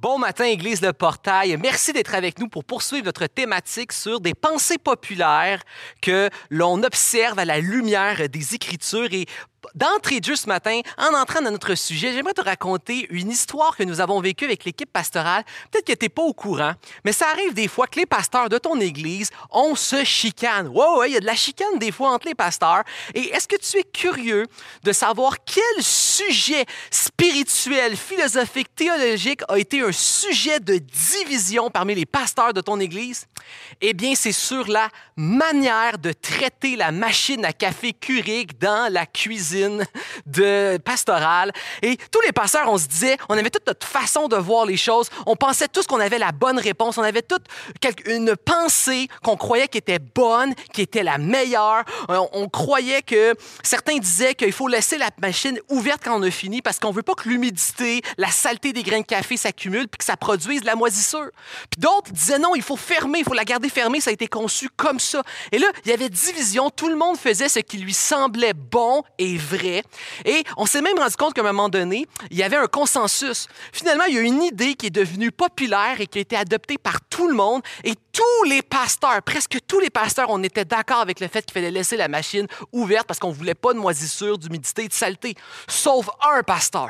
Bon matin, Église Le Portail. Merci d'être avec nous pour poursuivre notre thématique sur des pensées populaires que l'on observe à la lumière des Écritures. Et D'entrée de jeu ce matin, en entrant dans notre sujet, j'aimerais te raconter une histoire que nous avons vécue avec l'équipe pastorale. Peut-être que tu n'es pas au courant, mais ça arrive des fois que les pasteurs de ton église, on se chicane. Ouais, ouais, il y a de la chicane des fois entre les pasteurs. Et est-ce que tu es curieux de savoir quel sujet spirituel, philosophique, théologique a été un sujet de division parmi les pasteurs de ton église? Eh bien, c'est sur la manière de traiter la machine à café Keurig dans la cuisine de pastorale. Et tous les pasteurs, on se disait, on avait toute notre façon de voir les choses. On pensait tous qu'on avait la bonne réponse. On avait toute une pensée qu'on croyait qui était bonne, qui était la meilleure. On, on croyait que certains disaient qu'il faut laisser la machine ouverte quand on a fini parce qu'on veut pas que l'humidité, la saleté des grains de café s'accumule puis que ça produise de la moisissure. Puis d'autres disaient non, il faut fermer, il faut la garder fermée. Ça a été conçu comme ça. Et là, il y avait division. Tout le monde faisait ce qui lui semblait bon et vrai. Et on s'est même rendu compte qu'à un moment donné, il y avait un consensus. Finalement, il y a une idée qui est devenue populaire et qui a été adoptée par tout le monde. Et tous les pasteurs, presque tous les pasteurs, on était d'accord avec le fait qu'il fallait laisser la machine ouverte parce qu'on voulait pas de moisissure, d'humidité de saleté. Sauf un pasteur.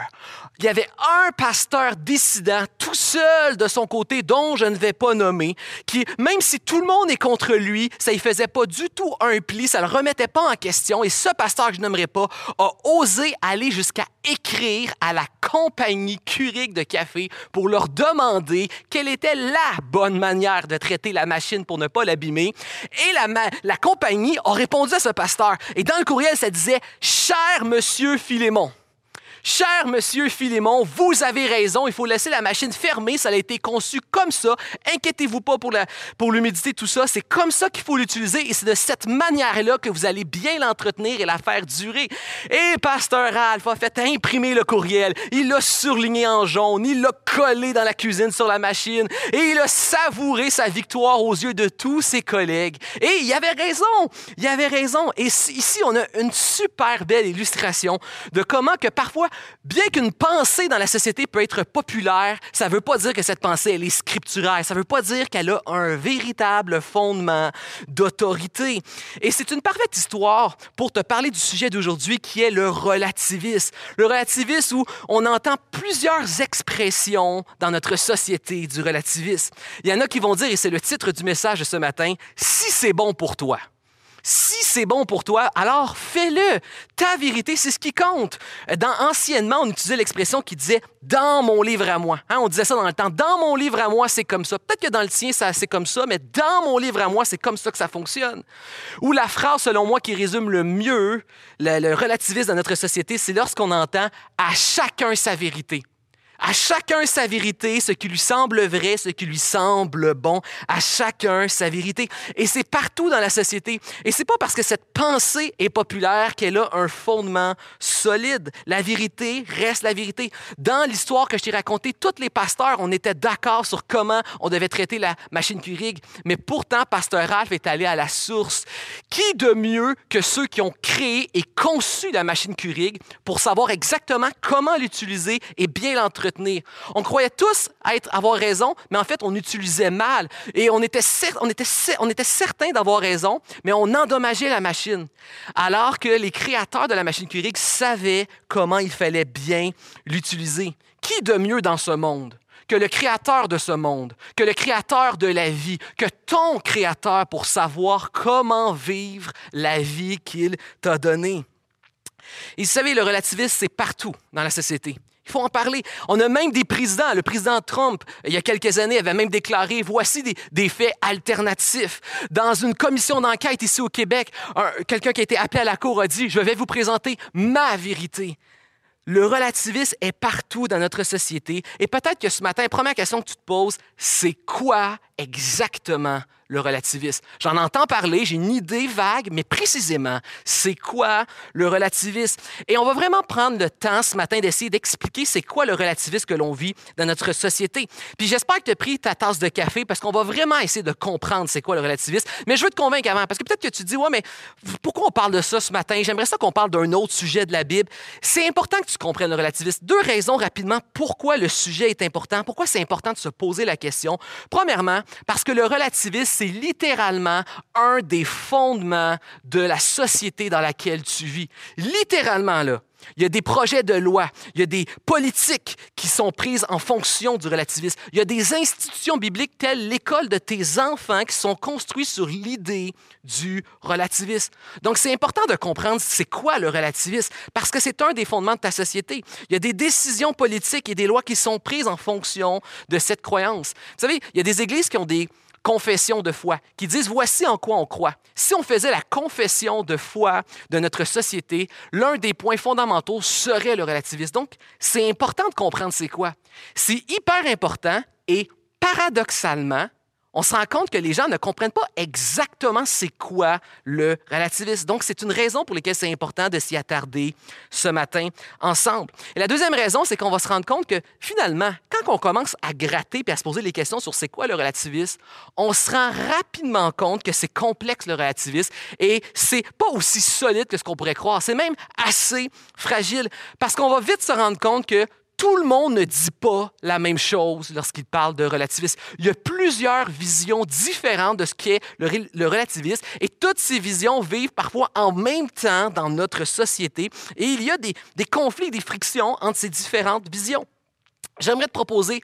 Il y avait un pasteur dissident, tout seul de son côté, dont je ne vais pas nommer, qui, même si tout le monde est contre lui, ça ne faisait pas du tout un pli, ça ne le remettait pas en question. Et ce pasteur que je n'aimerais pas a osé aller jusqu'à écrire à la compagnie Keurig de café pour leur demander quelle était la bonne manière de traiter la machine pour ne pas l'abîmer. Et la, la compagnie a répondu à ce pasteur. Et dans le courriel, ça disait Cher monsieur Philémon. Cher monsieur Philémon, vous avez raison, il faut laisser la machine fermée, ça a été conçu comme ça. Inquiétez-vous pas pour, l'humidité, tout ça. C'est comme ça qu'il faut l'utiliser et c'est de cette manière-là que vous allez bien l'entretenir et la faire durer. Et Pasteur Ralph a fait imprimer le courriel, il l'a surligné en jaune, il l'a collé dans la cuisine sur la machine et il a savouré sa victoire aux yeux de tous ses collègues. Et il avait raison, il avait raison. Et ici, on a une super belle illustration de comment que parfois bien qu'une pensée dans la société peut être populaire, ça ne veut pas dire que cette pensée est scripturaire. Ça ne veut pas dire qu'elle a un véritable fondement d'autorité. Et c'est une parfaite histoire pour te parler du sujet d'aujourd'hui qui est le relativisme. Le relativisme où on entend plusieurs expressions dans notre société du relativisme. Il y en a qui vont dire, et c'est le titre du message de ce matin, si c'est bon pour toi. Si c'est bon pour toi, alors fais-le. Ta vérité, c'est ce qui compte. Dans, anciennement, on utilisait l'expression qui disait dans mon livre à moi. Hein, on disait ça dans le temps. Dans mon livre à moi, c'est comme ça. Peut-être que dans le tien, c'est comme ça, mais dans mon livre à moi, c'est comme ça que ça fonctionne. Ou la phrase, selon moi, qui résume le mieux le, le relativisme dans notre société, c'est lorsqu'on entend à chacun sa vérité. À chacun sa vérité, ce qui lui semble vrai, ce qui lui semble bon. À chacun sa vérité. Et c'est partout dans la société. Et c'est pas parce que cette pensée est populaire qu'elle a un fondement solide. La vérité reste la vérité. Dans l'histoire que je t'ai racontée, tous les pasteurs, on était d'accord sur comment on devait traiter la machine Keurig. Mais pourtant, Pasteur Ralph est allé à la source. Qui de mieux que ceux qui ont créé et conçu la machine Keurig pour savoir exactement comment l'utiliser et bien l'entretenir? On croyait tous être, avoir raison, mais en fait, on utilisait mal. Et on était, certain d'avoir raison, mais on endommageait la machine. Alors que les créateurs de la machine Keurig savaient comment il fallait bien l'utiliser. Qui de mieux dans ce monde que le créateur de ce monde, que le créateur de la vie, que ton créateur pour savoir comment vivre la vie qu'il t'a donnée? Et vous savez, le relativisme, c'est partout dans la société. Il faut en parler. On a même des présidents. Le président Trump, il y a quelques années, avait même déclaré voici des, faits alternatifs. Dans une commission d'enquête ici au Québec, quelqu'un qui a été appelé à la cour a dit je vais vous présenter ma vérité. Le relativisme est partout dans notre société. Et peut-être que ce matin, première question que tu te poses, c'est quoi exactement le relativisme. J'en entends parler, j'ai une idée vague, mais précisément, c'est quoi le relativisme? Et on va vraiment prendre le temps ce matin d'essayer d'expliquer c'est quoi le relativisme que l'on vit dans notre société. Puis j'espère que tu as pris ta tasse de café parce qu'on va vraiment essayer de comprendre c'est quoi le relativisme. Mais je veux te convaincre avant, parce que peut-être que tu te dis, ouais, mais pourquoi on parle de ça ce matin? J'aimerais ça qu'on parle d'un autre sujet de la Bible. C'est important que tu comprennes le relativisme. Deux raisons rapidement pourquoi le sujet est important, pourquoi c'est important de se poser la question. Premièrement, parce que le relativisme, c'est littéralement un des fondements de la société dans laquelle tu vis. Littéralement, là. Il y a des projets de loi, il y a des politiques qui sont prises en fonction du relativisme. Il y a des institutions bibliques telles l'école de tes enfants qui sont construites sur l'idée du relativisme. Donc c'est important de comprendre c'est quoi le relativisme parce que c'est un des fondements de ta société. Il y a des décisions politiques et des lois qui sont prises en fonction de cette croyance. Vous savez, il y a des églises qui ont des confession de foi, qui disent voici en quoi on croit. Si on faisait la confession de foi de notre société, l'un des points fondamentaux serait le relativisme. Donc, c'est important de comprendre c'est quoi. C'est hyper important et paradoxalement, on se rend compte que les gens ne comprennent pas exactement c'est quoi le relativisme. Donc, c'est une raison pour laquelle c'est important de s'y attarder ce matin ensemble. Et la deuxième raison, c'est qu'on va se rendre compte que finalement, quand on commence à gratter et à se poser les questions sur c'est quoi le relativisme, on se rend rapidement compte que c'est complexe le relativisme et c'est pas aussi solide que ce qu'on pourrait croire. C'est même assez fragile parce qu'on va vite se rendre compte que tout le monde ne dit pas la même chose lorsqu'il parle de relativisme. Il y a plusieurs visions différentes de ce qu'est le, relativisme et toutes ces visions vivent parfois en même temps dans notre société et il y a des, des conflits, des frictions entre ces différentes visions. J'aimerais te proposer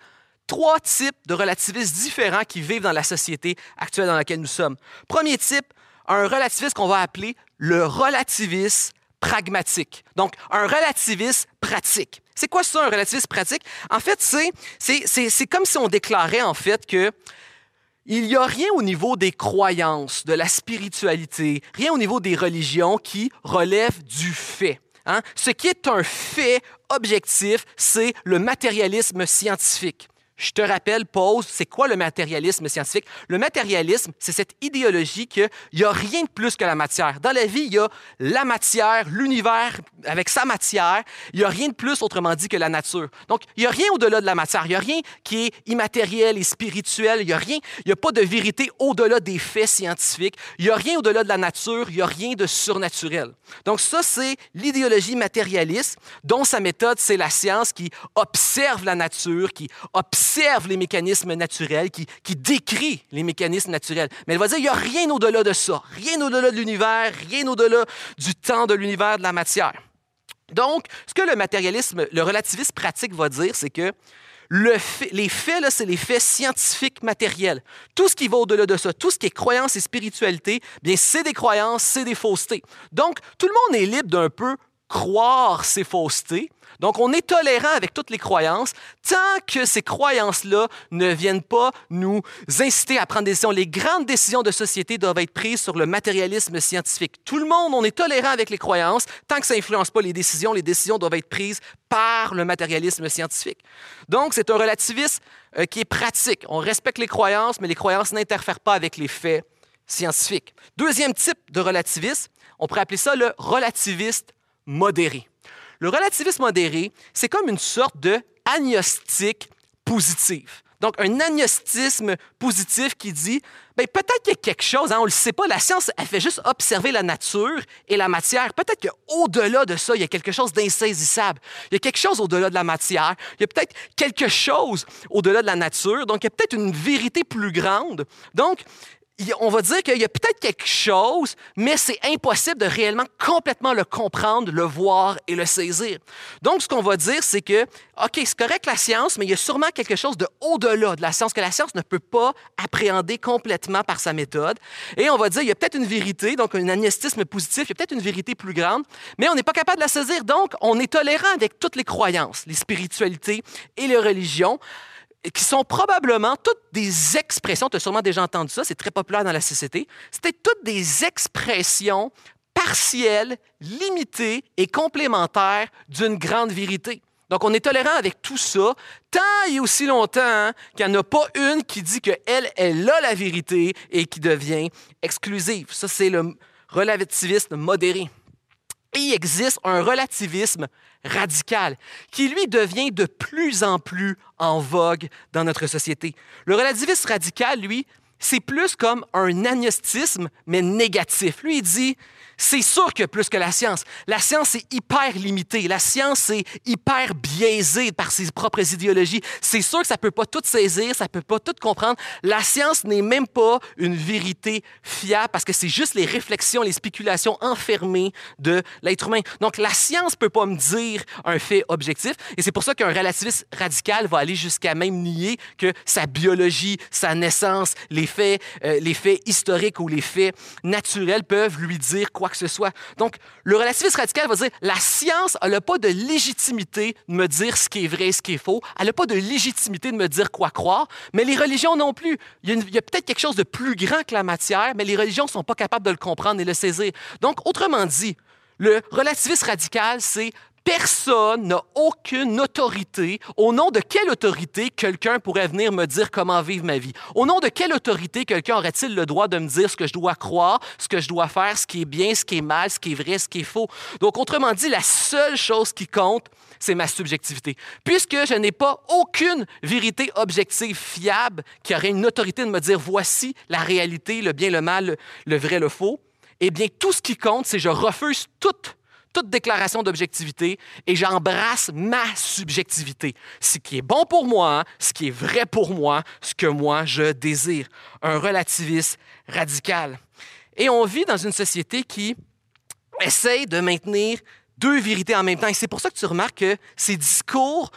trois types de relativistes différents qui vivent dans la société actuelle dans laquelle nous sommes. Premier type, un relativiste qu'on va appeler le relativisme pragmatique. Donc, un relativisme pratique. C'est quoi ça, un relativisme pratique? En fait, c'est comme si on déclarait, en fait, que il n'y a rien au niveau des croyances, de la spiritualité, rien au niveau des religions qui relève du fait. Hein? Ce qui est un fait objectif, c'est le matérialisme scientifique. Je te rappelle, pause, c'est quoi le matérialisme scientifique? Le matérialisme, c'est cette idéologie qu'il n'y a rien de plus que la matière. Dans la vie, il y a la matière, l'univers avec sa matière. Il n'y a rien de plus, autrement dit, que la nature. Donc, il n'y a rien au-delà de la matière. Il n'y a rien qui est immatériel et spirituel. Il n'y a rien, il n'y a pas de vérité au-delà des faits scientifiques. Il n'y a rien au-delà de la nature. Il n'y a rien de surnaturel. Donc, ça, c'est l'idéologie matérialiste dont sa méthode, c'est la science qui observe la nature, qui observe observe les mécanismes naturels, qui, qui décrit les mécanismes naturels. Mais elle va dire, il n'y a rien au-delà de ça, rien au-delà de l'univers, rien au-delà du temps, de l'univers, de la matière. Donc, ce que le matérialisme, le relativisme pratique va dire, c'est que le les faits, c'est les faits scientifiques matériels. Tout ce qui va au-delà de ça, tout ce qui est croyance et spiritualité, bien, c'est des croyances, c'est des faussetés. Donc, tout le monde est libre d'un peu croire ces faussetés, donc, on est tolérant avec toutes les croyances tant que ces croyances-là ne viennent pas nous inciter à prendre des décisions. Les grandes décisions de société doivent être prises sur le matérialisme scientifique. Tout le monde, on est tolérant avec les croyances tant que ça n'influence pas les décisions. Les décisions doivent être prises par le matérialisme scientifique. Donc, c'est un relativisme euh, qui est pratique. On respecte les croyances, mais les croyances n'interfèrent pas avec les faits scientifiques. Deuxième type de relativisme, on pourrait appeler ça le relativiste modéré. Le relativisme modéré, c'est comme une sorte de agnostique positif. Donc, un agnostisme positif qui dit, ben, peut-être qu'il y a quelque chose, hein, on ne le sait pas, la science, elle fait juste observer la nature et la matière. Peut-être qu'au-delà de ça, il y a quelque chose d'insaisissable. Il y a quelque chose au-delà de la matière. Il y a peut-être quelque chose au-delà de la nature. Donc, il y a peut-être une vérité plus grande. Donc, on va dire qu'il y a peut-être quelque chose, mais c'est impossible de réellement complètement le comprendre, le voir et le saisir. Donc, ce qu'on va dire, c'est que, OK, c'est correct la science, mais il y a sûrement quelque chose de au-delà de la science que la science ne peut pas appréhender complètement par sa méthode. Et on va dire, il y a peut-être une vérité, donc un agnostisme positif, il y a peut-être une vérité plus grande, mais on n'est pas capable de la saisir. Donc, on est tolérant avec toutes les croyances, les spiritualités et les religions qui sont probablement toutes des expressions, tu as sûrement déjà entendu ça, c'est très populaire dans la société, c'était toutes des expressions partielles, limitées et complémentaires d'une grande vérité. Donc, on est tolérant avec tout ça, tant et aussi longtemps hein, qu'il n'y en a pas une qui dit qu'elle, elle a la vérité et qui devient exclusive. Ça, c'est le relativisme modéré. Il existe un relativisme radical qui, lui, devient de plus en plus en vogue dans notre société. Le relativisme radical, lui, c'est plus comme un agnostisme, mais négatif. Lui, il dit, c'est sûr que plus que la science. La science est hyper limitée. La science est hyper biaisée par ses propres idéologies. C'est sûr que ça ne peut pas tout saisir, ça ne peut pas tout comprendre. La science n'est même pas une vérité fiable parce que c'est juste les réflexions, les spéculations enfermées de l'être humain. Donc, la science ne peut pas me dire un fait objectif. Et c'est pour ça qu'un relativiste radical va aller jusqu'à même nier que sa biologie, sa naissance, les faits, euh, les faits historiques ou les faits naturels peuvent lui dire quoi que ce soit. Donc, le relativisme radical va dire la science, n'a pas de légitimité de me dire ce qui est vrai et ce qui est faux. Elle n'a pas de légitimité de me dire quoi croire, mais les religions non plus. Il y a, peut-être quelque chose de plus grand que la matière, mais les religions ne sont pas capables de le comprendre et le saisir. Donc, autrement dit, le relativisme radical, c'est personne n'a aucune autorité. Au nom de quelle autorité quelqu'un pourrait venir me dire comment vivre ma vie? Au nom de quelle autorité quelqu'un aurait-il le droit de me dire ce que je dois croire, ce que je dois faire, ce qui est bien, ce qui est mal, ce qui est vrai, ce qui est faux? Donc, autrement dit, la seule chose qui compte, c'est ma subjectivité. Puisque je n'ai pas aucune vérité objective fiable qui aurait une autorité de me dire voici la réalité, le bien, le mal, le vrai, le faux, eh bien, tout ce qui compte, c'est je refuse toute toute déclaration d'objectivité et j'embrasse ma subjectivité. Ce qui est bon pour moi, ce qui est vrai pour moi, ce que moi je désire. Un relativisme radical. Et on vit dans une société qui essaye de maintenir deux vérités en même temps. Et c'est pour ça que tu remarques que ces discours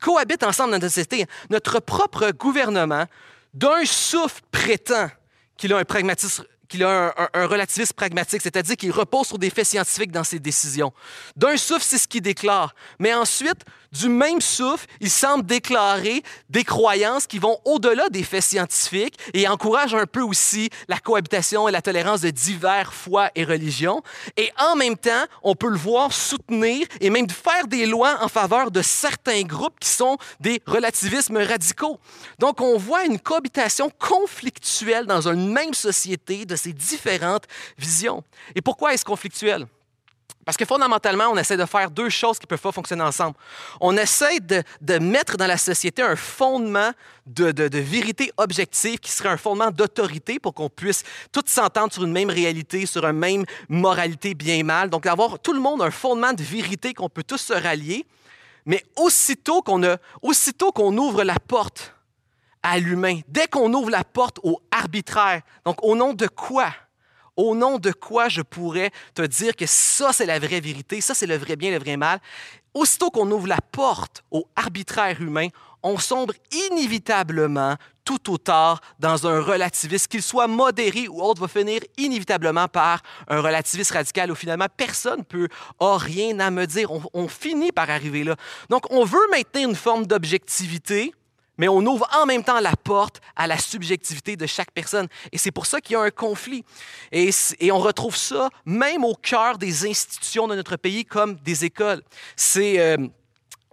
cohabitent ensemble dans notre société. Notre propre gouvernement, d'un souffle, prétend qu'il a un pragmatisme qu'il a un, relativisme pragmatique, c'est-à-dire qu'il repose sur des faits scientifiques dans ses décisions. D'un souffle, c'est ce qu'il déclare. Mais ensuite, du même souffle, il semble déclarer des croyances qui vont au-delà des faits scientifiques et encouragent un peu aussi la cohabitation et la tolérance de divers foi et religions. Et en même temps, on peut le voir soutenir et même faire des lois en faveur de certains groupes qui sont des relativismes radicaux. Donc, on voit une cohabitation conflictuelle dans une même société de ces différentes visions. Et pourquoi est-ce conflictuel? Parce que fondamentalement, on essaie de faire deux choses qui ne peuvent pas fonctionner ensemble. On essaie de, mettre dans la société un fondement de, vérité objective qui serait un fondement d'autorité pour qu'on puisse tous s'entendre sur une même réalité, sur une même moralité bien-mal. Donc, avoir tout le monde un fondement de vérité qu'on peut tous se rallier. Mais aussitôt qu'on ouvre la porte à l'humain, dès qu'on ouvre la porte au arbitraire, donc au nom de quoi? Au nom de quoi je pourrais te dire que ça, c'est la vraie vérité, ça, c'est le vrai bien, le vrai mal? Aussitôt qu'on ouvre la porte au arbitraire humain, on sombre inévitablement tout au tard dans un relativisme, qu'il soit modéré ou autre, va finir inévitablement par un relativisme radical où finalement personne ne peut, rien à me dire. On finit par arriver là. Donc, on veut maintenir une forme d'objectivité, mais on ouvre en même temps la porte à la subjectivité de chaque personne. Et c'est pour ça qu'il y a un conflit. Et, on retrouve ça même au cœur des institutions de notre pays, comme des écoles. C'est euh,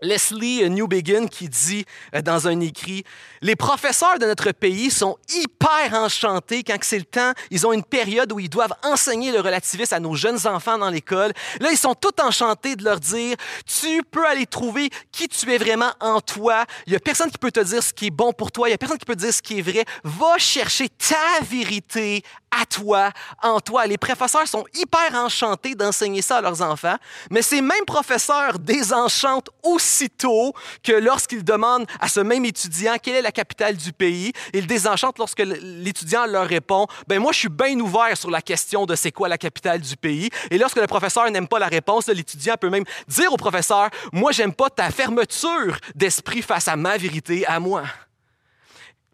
Leslie Newbegin qui dit euh, dans un écrit Les professeurs de notre pays sont hyper enchantés quand c'est le temps. Ils ont une période où ils doivent enseigner le relativisme à nos jeunes enfants dans l'école. Là, ils sont tout enchantés de leur dire Tu peux aller trouver qui tu es vraiment en toi. Il n'y a personne qui peut te dire ce qui est bon pour toi. Il n'y a personne qui peut te dire ce qui est vrai. Va chercher ta vérité à toi, en toi. Les professeurs sont hyper enchantés d'enseigner ça à leurs enfants, mais ces mêmes professeurs désenchantent aussitôt que lorsqu'ils demandent à ce même étudiant quelle est la capitale du pays. Ils désenchantent lorsque l'étudiant leur répond ben moi je suis bien ouvert sur la question de c'est quoi la capitale du pays. Et lorsque le professeur n'aime pas la réponse, l'étudiant peut même dire au professeur moi j'aime pas ta fermeture d'esprit face à ma vérité à moi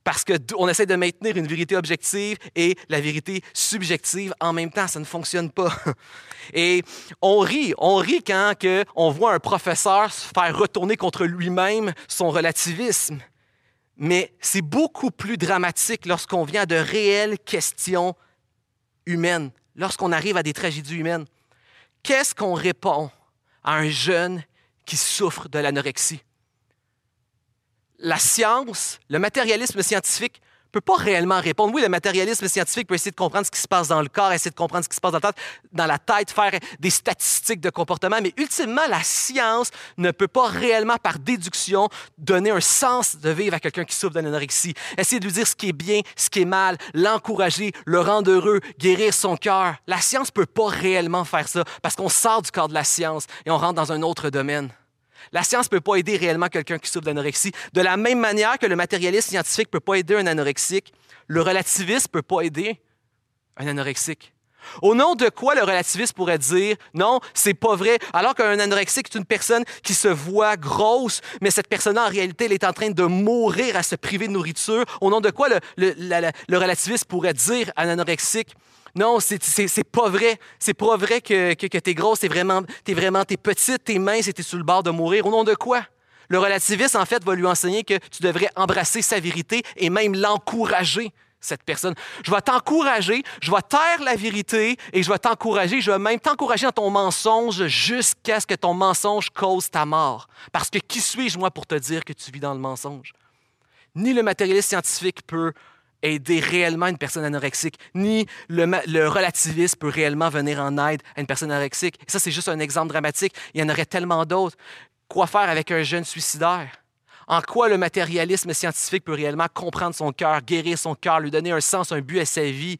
parce qu'on essaie de maintenir une vérité objective et la vérité subjective en même temps. Ça ne fonctionne pas. Et on rit, on rit quand on voit un professeur se faire retourner contre lui-même son relativisme. Mais c'est beaucoup plus dramatique lorsqu'on vient de réelles questions humaines, lorsqu'on arrive à des tragédies humaines. Qu'est-ce qu'on répond à un jeune qui souffrent de l'anorexie? La science, le matérialisme scientifique ne peut pas réellement répondre. Oui, le matérialisme scientifique peut essayer de comprendre ce qui se passe dans le corps, essayer de comprendre ce qui se passe dans la tête, faire des statistiques de comportement, mais ultimement, la science ne peut pas réellement, par déduction, donner un sens de vivre à quelqu'un qui souffre d'anorexie. Essayer de lui dire ce qui est bien, ce qui est mal, l'encourager, le rendre heureux, guérir son cœur. La science ne peut pas réellement faire ça parce qu'on sort du corps de la science et on rentre dans un autre domaine. La science ne peut pas aider réellement quelqu'un qui souffre d'anorexie. De la même manière que le matérialisme scientifique ne peut pas aider un anorexique, le relativisme ne peut pas aider un anorexique. Au nom de quoi le relativiste pourrait dire non, c'est pas vrai, alors qu'un anorexique est une personne qui se voit grosse, mais cette personne-là, en réalité, elle est en train de mourir à se priver de nourriture. Au nom de quoi le, relativiste pourrait dire un anorexique non, c'est pas vrai. C'est pas vrai que, que, t'es grosse, t'es vraiment, es vraiment t'es petite, t'es mince et t'es sur le bord de mourir. Au nom de quoi? Le relativiste, en fait, va lui enseigner que tu devrais embrasser sa vérité et même l'encourager, cette personne. Je vais t'encourager, je vais taire la vérité et je vais t'encourager, je vais même t'encourager dans ton mensonge jusqu'à ce que ton mensonge cause ta mort. Parce que qui suis-je, moi, pour te dire que tu vis dans le mensonge? Ni le matérialiste scientifique peut aider réellement une personne anorexique, ni le, relativisme peut réellement venir en aide à une personne anorexique. ça, c'est juste un exemple dramatique. Il y en aurait tellement d'autres. Quoi faire avec un jeune suicidaire? En quoi le matérialisme scientifique peut réellement comprendre son cœur, guérir son cœur, lui donner un sens, un but à sa vie?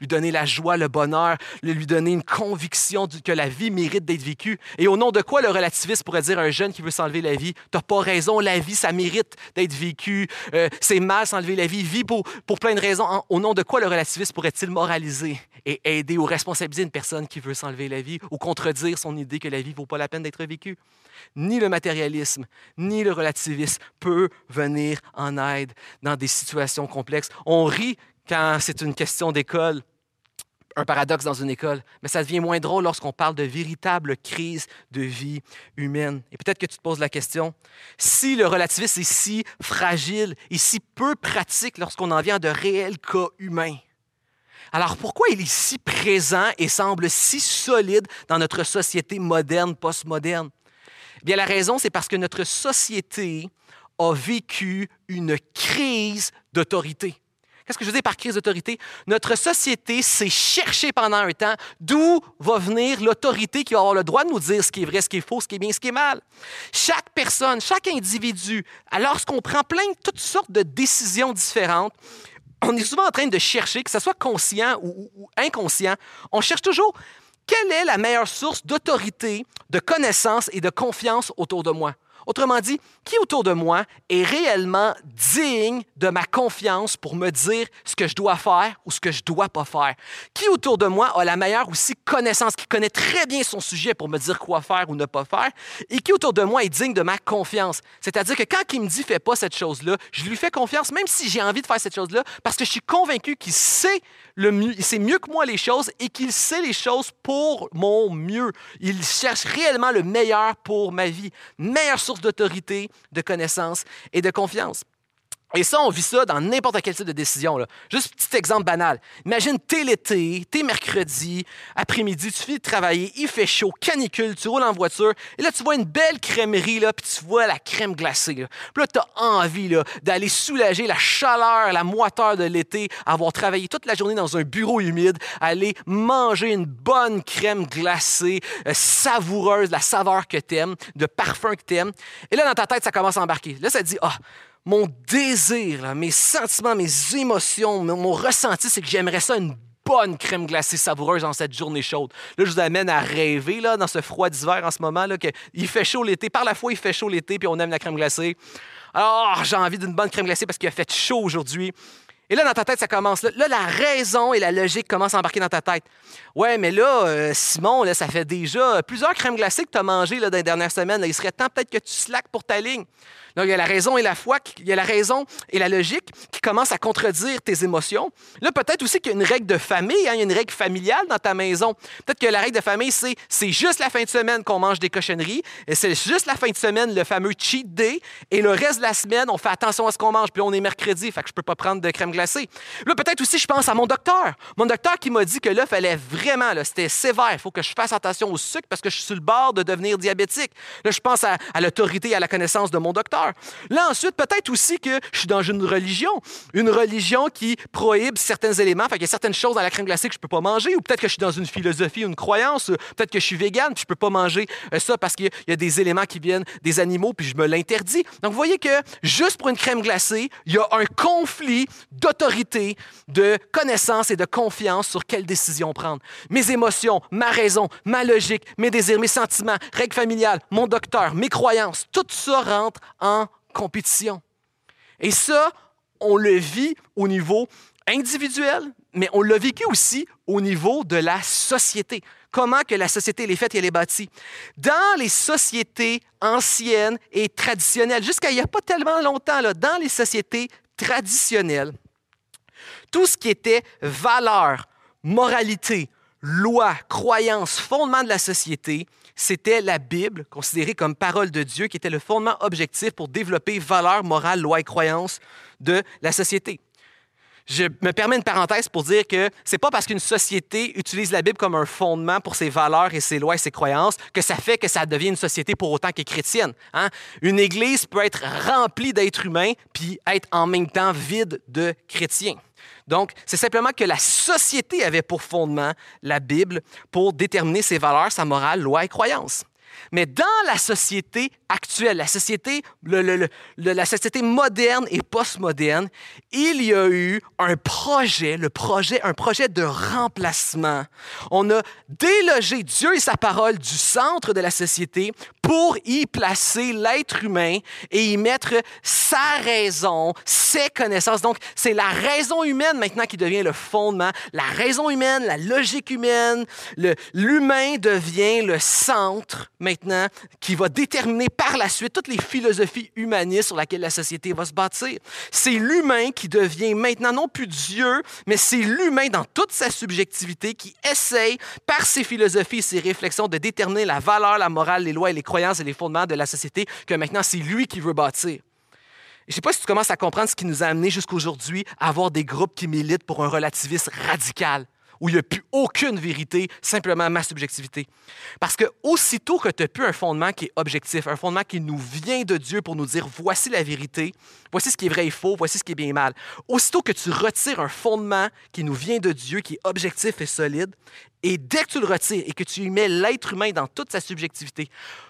Lui donner la joie, le bonheur, lui donner une conviction que la vie mérite d'être vécue. Et au nom de quoi le relativiste pourrait dire à un jeune qui veut s'enlever la vie, t'as pas raison, la vie, ça mérite d'être vécu, euh, c'est mal s'enlever la vie, vie pour, pour plein de raisons. au nom de quoi le relativiste pourrait-il moraliser et aider ou responsabiliser une personne qui veut s'enlever la vie ou contredire son idée que la vie vaut pas la peine d'être vécue? Ni le matérialisme, ni le relativisme peut venir en aide dans des situations complexes. On rit quand c'est une question d'école un paradoxe dans une école, mais ça devient moins drôle lorsqu'on parle de véritable crise de vie humaine. Et peut-être que tu te poses la question, si le relativisme est si fragile et si peu pratique lorsqu'on en vient de réels cas humains, alors pourquoi il est si présent et semble si solide dans notre société moderne, postmoderne? Eh bien, la raison, c'est parce que notre société a vécu une crise d'autorité. Qu'est-ce que je veux dire par crise d'autorité? Notre société s'est cherchée pendant un temps d'où va venir l'autorité qui va avoir le droit de nous dire ce qui est vrai, ce qui est faux, ce qui est bien, ce qui est mal. Chaque personne, chaque individu, lorsqu'on prend plein de toutes sortes de décisions différentes, on est souvent en train de chercher, que ce soit conscient ou, ou inconscient, on cherche toujours quelle est la meilleure source d'autorité, de connaissance et de confiance autour de moi. Autrement dit, qui autour de moi est réellement digne de ma confiance pour me dire ce que je dois faire ou ce que je dois pas faire? Qui autour de moi a la meilleure aussi connaissance, qui connaît très bien son sujet pour me dire quoi faire ou ne pas faire? Et qui autour de moi est digne de ma confiance? C'est-à-dire que quand il me dit fais pas cette chose-là, je lui fais confiance même si j'ai envie de faire cette chose-là parce que je suis convaincu qu'il sait le mieux, il sait mieux que moi les choses et qu'il sait les choses pour mon mieux. Il cherche réellement le meilleur pour ma vie. Meilleure source d'autorité, de connaissance et de confiance. Et ça, on vit ça dans n'importe quel type de décision. Là. Juste petit exemple banal. Imagine, t'es l'été, t'es mercredi, après-midi, tu finis de travailler, il fait chaud, canicule, tu roules en voiture, et là, tu vois une belle crèmerie, là, puis tu vois la crème glacée. Là. Puis là, t'as envie d'aller soulager la chaleur, la moiteur de l'été, avoir travaillé toute la journée dans un bureau humide, aller manger une bonne crème glacée, euh, savoureuse, la saveur que t'aimes, de parfum que t'aimes. Et là, dans ta tête, ça commence à embarquer. Là, ça te dit, ah, mon désir, mes sentiments, mes émotions, mon, ressenti, c'est que j'aimerais ça une bonne crème glacée savoureuse dans cette journée chaude. Là, je vous amène à rêver là, dans ce froid d'hiver en ce moment, là, que il fait chaud l'été. Par la fois, il fait chaud l'été, puis on aime la crème glacée. Alors, j'ai envie d'une bonne crème glacée parce qu'il a fait chaud aujourd'hui. Et là, dans ta tête, ça commence. Là, la raison et la logique commencent à embarquer dans ta tête. Ouais, mais là, euh, Simon, là, ça fait déjà plusieurs crèmes glacées que tu as mangées là, dans les dernières semaines. il serait temps peut-être que tu slack pour ta ligne. Donc, il y a la raison et la foi, il y a la raison et la logique qui commencent à contredire tes émotions. Là, peut-être aussi qu'il y a une règle de famille, hein, il y a une règle familiale dans ta maison. Peut-être que la règle de famille, c'est c'est juste la fin de semaine qu'on mange des cochonneries, et c'est juste la fin de semaine, le fameux cheat day, et le reste de la semaine, on fait attention à ce qu'on mange, puis on est mercredi, fait que je peux pas prendre de crème glacée. Là, peut-être aussi, je pense à mon docteur. Mon docteur qui m'a dit que là, fallait vraiment, là, c'était sévère, il faut que je fasse attention au sucre parce que je suis sur le bord de devenir diabétique. Là, je pense à l'autorité et à la connaissance de mon docteur. Là, ensuite, peut-être aussi que je suis dans une religion, une religion qui prohibe certains éléments, fait qu'il y a certaines choses dans la crème glacée que je peux pas manger, ou peut-être que je suis dans une philosophie, une croyance, peut-être que je suis végane, puis je peux pas manger euh, ça parce qu'il y a des éléments qui viennent des animaux, puis je me l'interdis. Donc, vous voyez que juste pour une crème glacée, il y a un conflit d'autorité, de connaissance et de confiance sur quelle décision prendre. Mes émotions, ma raison, ma logique, mes désirs, mes sentiments, règles familiales, mon docteur, mes croyances, tout ça rentre en compétition. Et ça, on le vit au niveau individuel, mais on l'a vécu aussi au niveau de la société. Comment que la société est faite et elle est bâtie? Dans les sociétés anciennes et traditionnelles, jusqu'à il n'y a pas tellement longtemps, là, dans les sociétés traditionnelles, tout ce qui était valeur, moralité, loi, croyance, fondement de la société, c'était la Bible, considérée comme parole de Dieu, qui était le fondement objectif pour développer valeur, morale, loi et croyance de la société. Je me permets une parenthèse pour dire que c'est pas parce qu'une société utilise la Bible comme un fondement pour ses valeurs et ses lois et ses croyances que ça fait que ça devient une société pour autant qu'elle est chrétienne. Hein? Une église peut être remplie d'êtres humains puis être en même temps vide de chrétiens. Donc, c'est simplement que la société avait pour fondement la Bible pour déterminer ses valeurs, sa morale, loi et croyances. Mais dans la société actuelle, la société, la société moderne et postmoderne, il y a eu un projet, le projet, un projet de remplacement. On a délogé Dieu et sa parole du centre de la société pour y placer l'être humain et y mettre sa raison, ses connaissances. Donc, c'est la raison humaine maintenant qui devient le fondement. La raison humaine, la logique humaine, l'humain devient le centre maintenant qui va déterminer par la suite toutes les philosophies humanistes sur lesquelles la société va se bâtir. C'est l'humain qui devient maintenant non plus Dieu, mais c'est l'humain dans toute sa subjectivité qui essaye, par ses philosophies et ses réflexions, de déterminer la valeur, la morale, les lois et les croyances et les fondements de la société que maintenant c'est lui qui veut bâtir. Je ne sais pas si tu commences à comprendre ce qui nous a amené jusqu'aujourd'hui à avoir des groupes qui militent pour un relativisme radical où il n'y a plus aucune vérité, simplement ma subjectivité. Parce que aussitôt que tu n'as plus un fondement qui est objectif, un fondement qui nous vient de Dieu pour nous dire voici la vérité, voici ce qui est vrai et faux, voici ce qui est bien et mal, aussitôt que tu retires un fondement qui nous vient de Dieu, qui est objectif et solide, et dès que tu le retires et que tu y mets l'être humain dans toute sa subjectivité,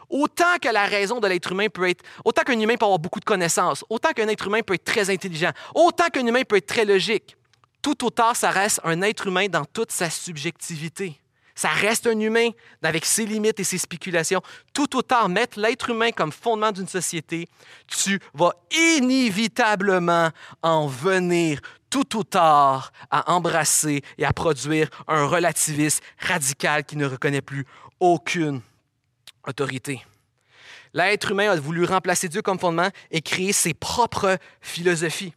autant que la raison de l'être humain peut être, autant qu'un humain peut avoir beaucoup de connaissances, autant qu'un être humain peut être très intelligent, autant qu'un humain peut être très logique, tout au tard, ça reste un être humain dans toute sa subjectivité. Ça reste un humain avec ses limites et ses spéculations. Tout au tard, mettre l'être humain comme fondement d'une société, tu vas inévitablement en venir tout au tard à embrasser et à produire un relativisme radical qui ne reconnaît plus aucune autorité. L'être humain a voulu remplacer Dieu comme fondement et créer ses propres philosophies.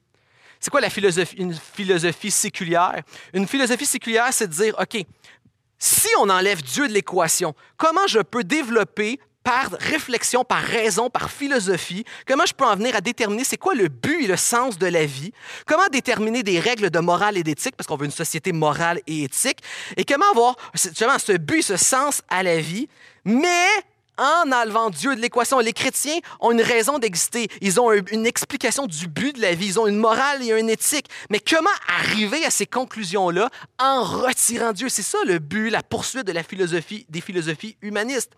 C'est quoi la philosophie, une philosophie séculière? Une philosophie séculière, c'est de dire, OK, si on enlève Dieu de l'équation, comment je peux développer par réflexion, par raison, par philosophie, comment je peux en venir à déterminer c'est quoi le but et le sens de la vie, comment déterminer des règles de morale et d'éthique, parce qu'on veut une société morale et éthique, et comment avoir justement ce but, ce sens à la vie, mais en enlevant Dieu de l'équation. Les chrétiens ont une raison d'exister. Ils ont une explication du but de la vie. Ils ont une morale et une éthique. Mais comment arriver à ces conclusions-là en retirant Dieu? C'est ça le but, la poursuite de la philosophie, des philosophies humanistes.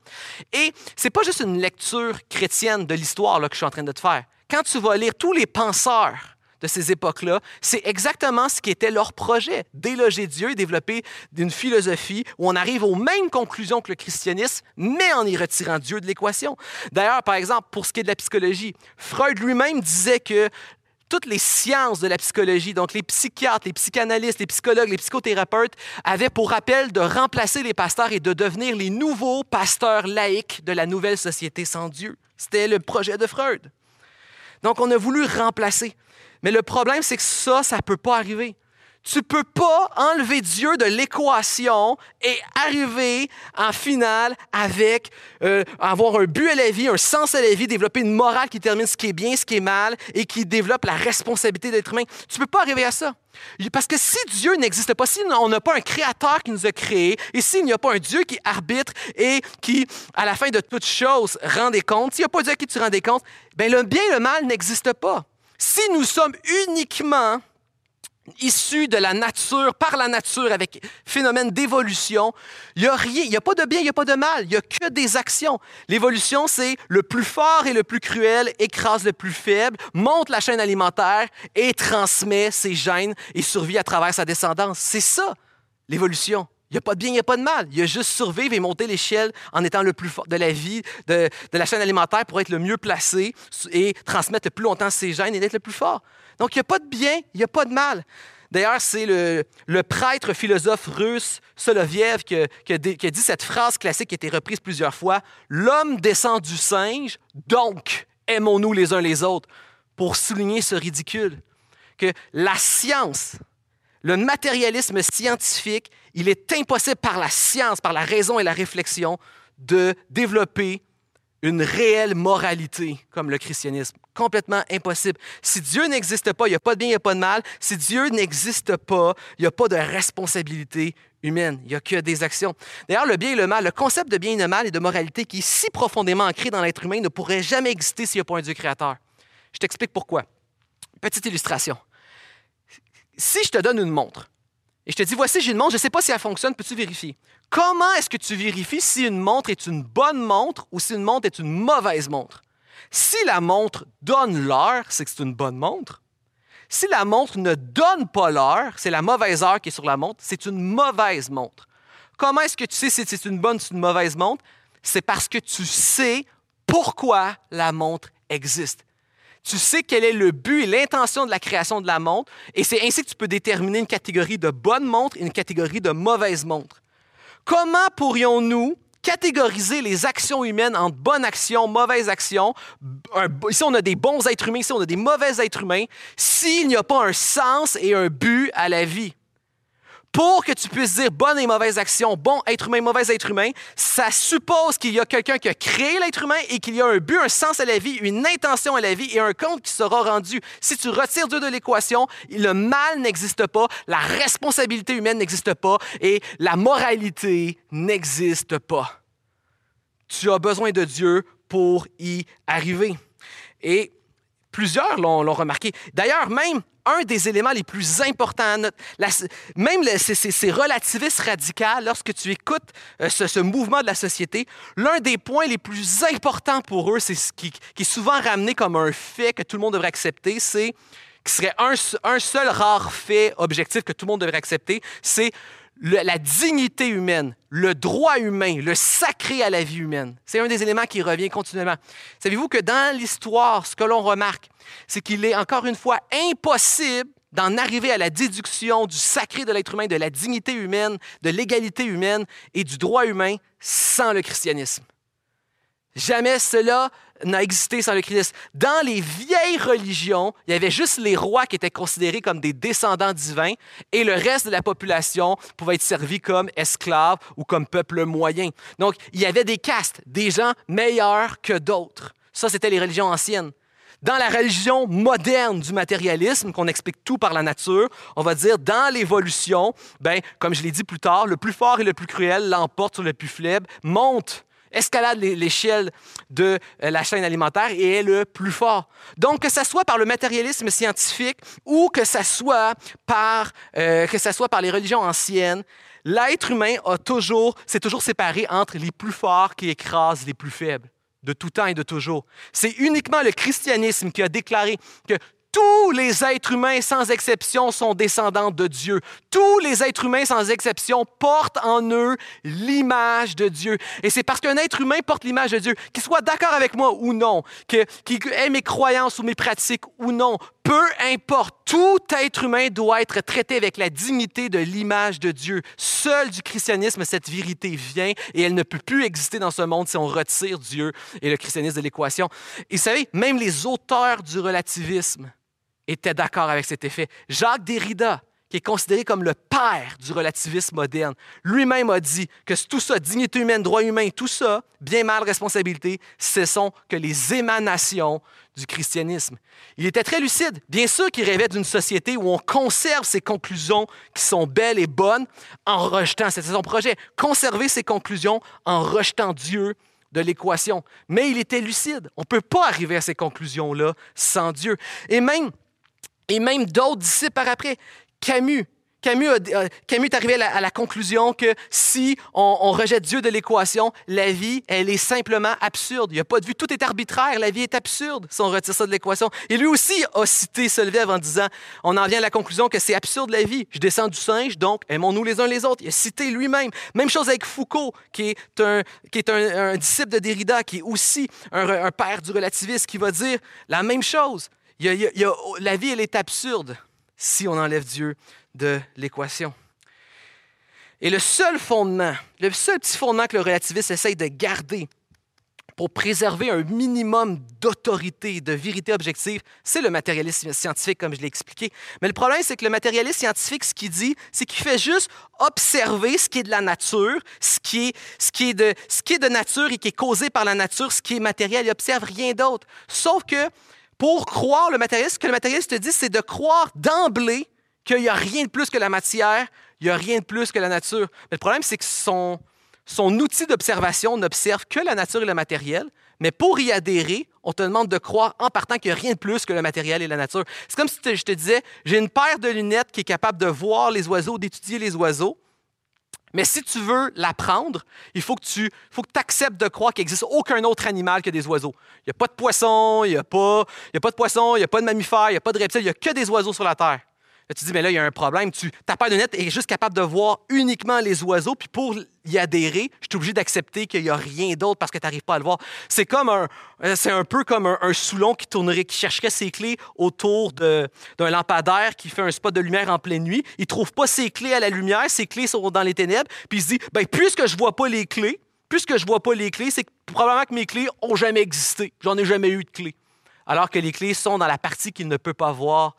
Et c'est pas juste une lecture chrétienne de l'histoire que je suis en train de te faire. Quand tu vas lire tous les penseurs de ces époques-là, c'est exactement ce qui était leur projet, déloger Dieu et développer une philosophie où on arrive aux mêmes conclusions que le christianisme, mais en y retirant Dieu de l'équation. D'ailleurs, par exemple, pour ce qui est de la psychologie, Freud lui-même disait que toutes les sciences de la psychologie, donc les psychiatres, les psychanalystes, les psychologues, les psychothérapeutes, avaient pour rappel de remplacer les pasteurs et de devenir les nouveaux pasteurs laïcs de la nouvelle société sans Dieu. C'était le projet de Freud. Donc, on a voulu remplacer. Mais le problème, c'est que ça, ça ne peut pas arriver. Tu ne peux pas enlever Dieu de l'équation et arriver en finale avec euh, avoir un but à la vie, un sens à la vie, développer une morale qui détermine ce qui est bien, ce qui est mal et qui développe la responsabilité d'être humain. Tu ne peux pas arriver à ça. Parce que si Dieu n'existe pas, si on n'a pas un créateur qui nous a créés, et s'il n'y a pas un Dieu qui arbitre et qui, à la fin de toute chose, rend des comptes, s'il n'y a pas Dieu qui tu rends des comptes, bien le bien et le mal n'existent pas. Si nous sommes uniquement issu de la nature, par la nature, avec phénomène d'évolution, il n'y a rien, il n'y a pas de bien, il n'y a pas de mal, il n'y a que des actions. L'évolution, c'est le plus fort et le plus cruel écrase le plus faible, monte la chaîne alimentaire et transmet ses gènes et survit à travers sa descendance. C'est ça, l'évolution. Il n'y a pas de bien, il n'y a pas de mal. Il y a juste survivre et monter l'échelle en étant le plus fort de la vie, de, de la chaîne alimentaire pour être le mieux placé et transmettre le plus longtemps ses gènes et d'être le plus fort. Donc, il n'y a pas de bien, il n'y a pas de mal. D'ailleurs, c'est le, prêtre philosophe russe Soloviev qui a, dit cette phrase classique qui a été reprise plusieurs fois L'homme descend du singe, donc aimons-nous les uns les autres, pour souligner ce ridicule. Que la science, le matérialisme scientifique, il est impossible par la science, par la raison et la réflexion, de développer une réelle moralité comme le christianisme. Complètement impossible. Si Dieu n'existe pas, il n'y a pas de bien, il n'y a pas de mal. Si Dieu n'existe pas, il n'y a pas de responsabilité humaine. Il n'y a que des actions. D'ailleurs, le bien et le mal, le concept de bien et de mal et de moralité qui est si profondément ancré dans l'être humain ne pourrait jamais exister s'il n'y a pas un Dieu créateur. Je t'explique pourquoi. Petite illustration. Si je te donne une montre et je te dis, voici, j'ai une montre, je ne sais pas si elle fonctionne, peux-tu vérifier? Comment est-ce que tu vérifies si une montre est une bonne montre ou si une montre est une mauvaise montre? Si la montre donne l'heure, c'est que c'est une bonne montre. Si la montre ne donne pas l'heure, c'est la mauvaise heure qui est sur la montre, c'est une mauvaise montre. Comment est-ce que tu sais si c'est une bonne ou une mauvaise montre? C'est parce que tu sais pourquoi la montre existe. Tu sais quel est le but et l'intention de la création de la montre, et c'est ainsi que tu peux déterminer une catégorie de bonne montre et une catégorie de mauvaise montre. Comment pourrions-nous catégoriser les actions humaines en bonnes actions, mauvaises actions? ici, on a des bons êtres humains, ici, on a des mauvais êtres humains, s'il n'y a pas un sens et un but à la vie pour que tu puisses dire bonne et mauvaise action, bon être humain, mauvais être humain, ça suppose qu'il y a quelqu'un qui a créé l'être humain et qu'il y a un but, un sens à la vie, une intention à la vie et un compte qui sera rendu. Si tu retires Dieu de l'équation, le mal n'existe pas, la responsabilité humaine n'existe pas et la moralité n'existe pas. Tu as besoin de Dieu pour y arriver. Et plusieurs l'ont remarqué. D'ailleurs, même un des éléments les plus importants. même ces, relativistes radicaux, lorsque tu écoutes euh, ce, mouvement de la société, l'un des points les plus importants pour eux, c'est ce qui, est souvent ramené comme un fait que tout le monde devrait accepter, c'est qui serait un, un seul rare fait objectif que tout le monde devrait accepter, c'est la dignité humaine, le droit humain, le sacré à la vie humaine. C'est un des éléments qui revient continuellement. Savez-vous que dans l'histoire, ce que l'on remarque, c'est qu'il est encore une fois impossible d'en arriver à la déduction du sacré de l'être humain, de la dignité humaine, de l'égalité humaine et du droit humain sans le christianisme. Jamais cela n'a existé sans le Christ. Dans les vieilles religions, il y avait juste les rois qui étaient considérés comme des descendants divins et le reste de la population pouvait être servi comme esclaves ou comme peuple moyen. Donc, il y avait des castes, des gens meilleurs que d'autres. Ça, c'était les religions anciennes. Dans la religion moderne du matérialisme, qu'on explique tout par la nature, on va dire dans l'évolution, ben, comme je l'ai dit plus tard, le plus fort et le plus cruel l'emporte sur le plus faible, monte escalade l'échelle de euh, la chaîne alimentaire et est le plus fort. Donc, que ce soit par le matérialisme scientifique ou que ce soit par, euh, soit par les religions anciennes, l'être humain a toujours, s'est toujours séparé entre les plus forts qui écrasent les plus faibles de tout temps et de toujours. C'est uniquement le christianisme qui a déclaré que tous les êtres humains, sans exception, sont descendants de Dieu. Tous les êtres humains, sans exception, portent en eux l'image de Dieu. Et c'est parce qu'un être humain porte l'image de Dieu, qu'il soit d'accord avec moi ou non, qu'il ait mes croyances ou mes pratiques ou non, Peu importe, tout être humain doit être traité avec la dignité de l'image de Dieu. Seul du christianisme, cette vérité vient et elle ne peut plus exister dans ce monde si on retire Dieu et le christianisme de l'équation. Et vous savez, même les auteurs du relativisme étaient d'accord avec cet effet. Jacques Derrida, qui est considéré comme le père du relativisme moderne, lui-même a dit que tout ça, dignité humaine, droit humain, tout ça, bien mal responsabilité, ce sont que les émanations du christianisme. Il était très lucide. Bien sûr qu'il rêvait d'une société où on conserve ses conclusions qui sont belles et bonnes en rejetant, c'était son projet, conserver ses conclusions en rejetant Dieu de l'équation. Mais il était lucide. On ne peut pas arriver à ces conclusions-là sans Dieu. Et même, et même d'autres disciples par après. Camus, Camus, Camus, est arrivé à la, conclusion que si on, rejette Dieu de l'équation, la vie, elle est simplement absurde. Il n'y a pas de vue, tout est arbitraire, la vie est absurde si on retire ça de l'équation. Et lui aussi a cité Solveig en disant, on en vient à la conclusion que c'est absurde la vie. Je descends du singe, donc aimons-nous les uns les autres. Il a cité lui-même. Même chose avec Foucault, qui est un, qui est un, disciple de Derrida, qui est aussi un, père du relativisme, qui va dire la même chose. La vie, elle est absurde si on enlève Dieu de l'équation. Et le seul fondement, le seul petit fondement que le relativiste essaye de garder pour préserver un minimum d'autorité, de vérité objective, c'est le matérialisme scientifique, comme je l'ai expliqué. Mais le problème, c'est que le matérialisme scientifique, ce qu'il dit, c'est qu'il fait juste observer ce qui est de la nature, ce qui est, de, ce qui est de nature et qui est causé par la nature, ce qui est matériel. Il n'observe rien d'autre. Sauf que pour croire le matérialiste, ce que le matérialiste dit, c'est de croire d'emblée qu'il n'y a rien de plus que la matière, il n'y a rien de plus que la nature. Mais le problème, c'est que son, son outil d'observation n'observe que la nature et le matériel. Mais pour y adhérer, on te demande de croire en partant qu'il n'y a rien de plus que le matériel et la nature. C'est comme si je te disais, j'ai une paire de lunettes qui est capable de voir les oiseaux, d'étudier les oiseaux. Mais si tu veux l'apprendre, il faut que tu acceptes de croire qu'il n'existe aucun autre animal que des oiseaux. Il n'y a pas de poisson, il n'y a, pas, a pas de poisson, il n'y a pas de mammifères, il n'y a pas de reptiles, il n'y a que des oiseaux sur la Terre. Tu dis, mais là, il y a un problème. Tu, ta paire de net est juste capable de voir uniquement les oiseaux, puis pour y adhérer, je suis obligé d'accepter qu'il n'y a rien d'autre parce que tu n'arrives pas à le voir. C'est comme un, euh, c'est un peu comme un, Soulon qui tournerait, qui chercherait ses clés autour d'un lampadaire qui fait un spot de lumière en pleine nuit. Il ne trouve pas ses clés à la lumière, ses clés sont dans les ténèbres, puis il se dit, ben, puisque je vois pas les clés, puisque je vois pas les clés, c'est que probablement que mes clés ont jamais existé. J'en ai jamais eu de clés. Alors que les clés sont dans la partie qu'il ne peut pas voir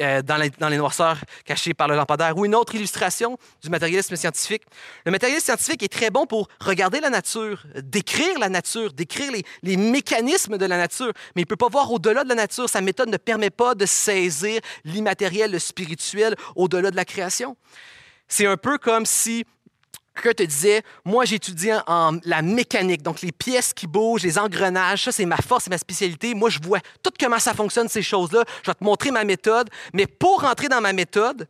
euh, dans, les, noirceurs cachées par le lampadaire. Ou une autre illustration du matérialisme scientifique. Le matérialisme scientifique est très bon pour regarder la nature, décrire la nature, décrire les, les mécanismes de la nature, mais il ne peut pas voir au-delà de la nature. Sa méthode ne permet pas de saisir l'immatériel, le spirituel au-delà de la création. C'est un peu comme si quelqu'un te disait, moi j'étudie la mécanique, donc les pièces qui bougent, les engrenages, ça c'est ma force, c'est ma spécialité. Moi je vois tout comment ça fonctionne, ces choses-là. Je vais te montrer ma méthode. Mais pour rentrer dans ma méthode,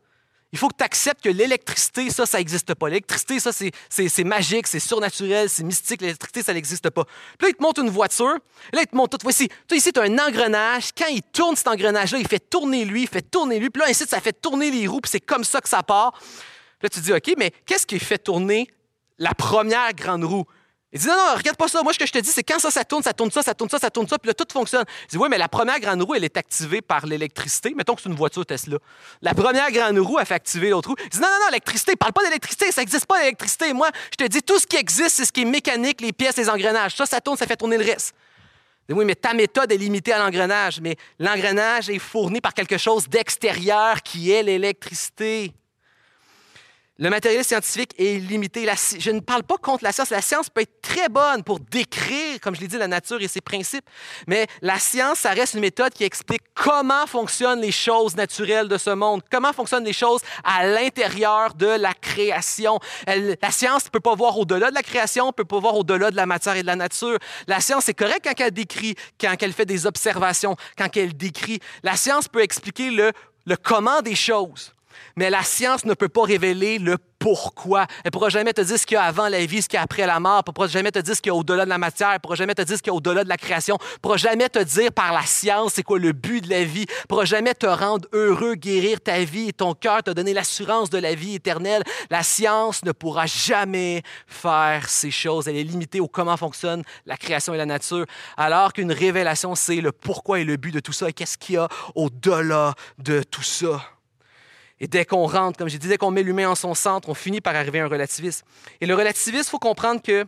il faut que tu acceptes que l'électricité, ça, ça n'existe pas. L'électricité, ça, c'est magique, c'est surnaturel, c'est mystique. L'électricité, ça n'existe pas. Puis là, il te montre une voiture. Là, il te montre tout. Voici, toi, ici, tu as un engrenage. Quand il tourne cet engrenage-là, il fait tourner lui, il fait tourner lui. Puis là, ici, ça fait tourner les roues, puis c'est comme ça que ça part. Là, tu dis, OK, mais qu'est-ce qui fait tourner la première grande roue? Il dit, non, non, regarde pas ça. Moi, ce que je te dis, c'est quand ça, ça tourne, ça tourne ça, ça tourne ça, ça tourne ça, puis là, tout fonctionne. Il dit, oui, mais la première grande roue, elle est activée par l'électricité. Mettons que c'est une voiture Tesla. La première grande roue, elle fait activer l'autre roue. Il dit, non, non, non, l'électricité, parle pas d'électricité, ça n'existe pas l'électricité. Moi, je te dis, tout ce qui existe, c'est ce qui est mécanique, les pièces, les engrenages. Ça, ça tourne, ça fait tourner le reste. Il dit, oui, mais ta méthode est limitée à l'engrenage, mais l'engrenage est fourni par quelque chose d'extérieur qui est l'électricité. Le matériel scientifique est limité. je ne parle pas contre la science. La science peut être très bonne pour décrire, comme je l'ai dit, la nature et ses principes. Mais la science, ça reste une méthode qui explique comment fonctionnent les choses naturelles de ce monde, comment fonctionnent les choses à l'intérieur de la création. la science ne peut pas voir au-delà de la création, ne peut pas voir au-delà de la matière et de la nature. La science, c'est correct quand elle décrit, quand elle fait des observations, quand elle décrit. La science peut expliquer le comment des choses. Mais la science ne peut pas révéler le pourquoi. Elle ne pourra jamais te dire ce qu'il y a avant la vie, ce qu'il y a après la mort. Elle ne pourra jamais te dire ce qu'il y a au-delà de la matière. Elle ne pourra jamais te dire ce qu'il y a au-delà de la création. Elle ne pourra jamais te dire par la science c'est quoi le but de la vie. Elle ne pourra jamais te rendre heureux, guérir ta vie et ton cœur, te donner l'assurance de la vie éternelle. La science ne pourra jamais faire ces choses. Elle est limitée au comment fonctionne la création et la nature, alors qu'une révélation, c'est le pourquoi et le but de tout ça et qu'est-ce qu'il y a au-delà de tout ça? Et dès qu'on rentre, comme je disais, qu'on met l'humain en son centre, on finit par arriver à un relativisme. Et le relativisme, il faut comprendre que,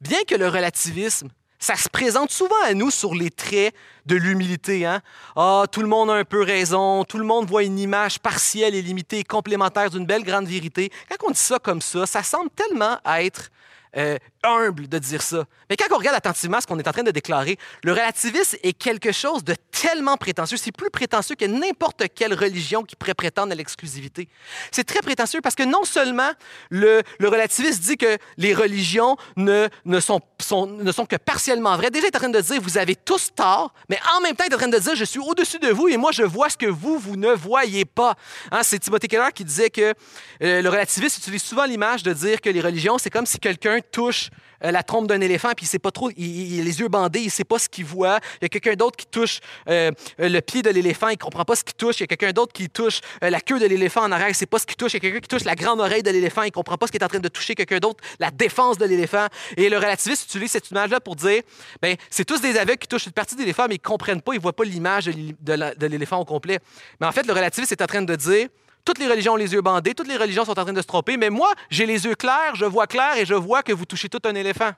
bien que le relativisme, ça se présente souvent à nous sur les traits de l'humilité. Hein? Ah, tout le monde a un peu raison, tout le monde voit une image partielle et limitée complémentaire d'une belle grande vérité. Quand on dit ça comme ça, ça semble tellement être euh, humble de dire ça. Mais quand on regarde attentivement ce qu'on est en train de déclarer, le relativisme est quelque chose de tellement prétentieux. C'est plus prétentieux que n'importe quelle religion qui pourrait prétendre à l'exclusivité. C'est très prétentieux parce que non seulement le, le relativisme dit que les religions ne, ne, sont, ne sont que partiellement vraies. Déjà, il est en train de dire vous avez tous tort, mais en même temps, il est en train de dire je suis au-dessus de vous et moi, je vois ce que vous, vous ne voyez pas. Hein, c'est Timothy Keller qui disait que euh, le relativisme utilise souvent l'image de dire que les religions, c'est comme si quelqu'un touche euh, la trompe d'un éléphant, puis il sait pas trop, il, a les yeux bandés, il sait pas ce qu'il voit. Il y a quelqu'un d'autre qui touche euh, le pied de l'éléphant, il comprend pas ce qu'il touche. Il y a quelqu'un d'autre qui touche euh, la queue de l'éléphant en arrière, il sait pas ce qu'il touche. Il y a quelqu'un qui touche la grande oreille de l'éléphant, il comprend pas ce qu'il est en train de toucher. Quelqu'un d'autre, la défense de l'éléphant. Et le relativiste utilise cette image-là pour dire, ben c'est tous des aveugles qui touchent une partie de l'éléphant, mais ils comprennent pas, ils voient pas l'image de l'éléphant au complet. Mais en fait, le relativiste est en train de dire, toutes les religions ont les yeux bandés, toutes les religions sont en train de se tromper, mais moi, j'ai les yeux clairs, je vois clair et je vois que vous touchez tout un éléphant.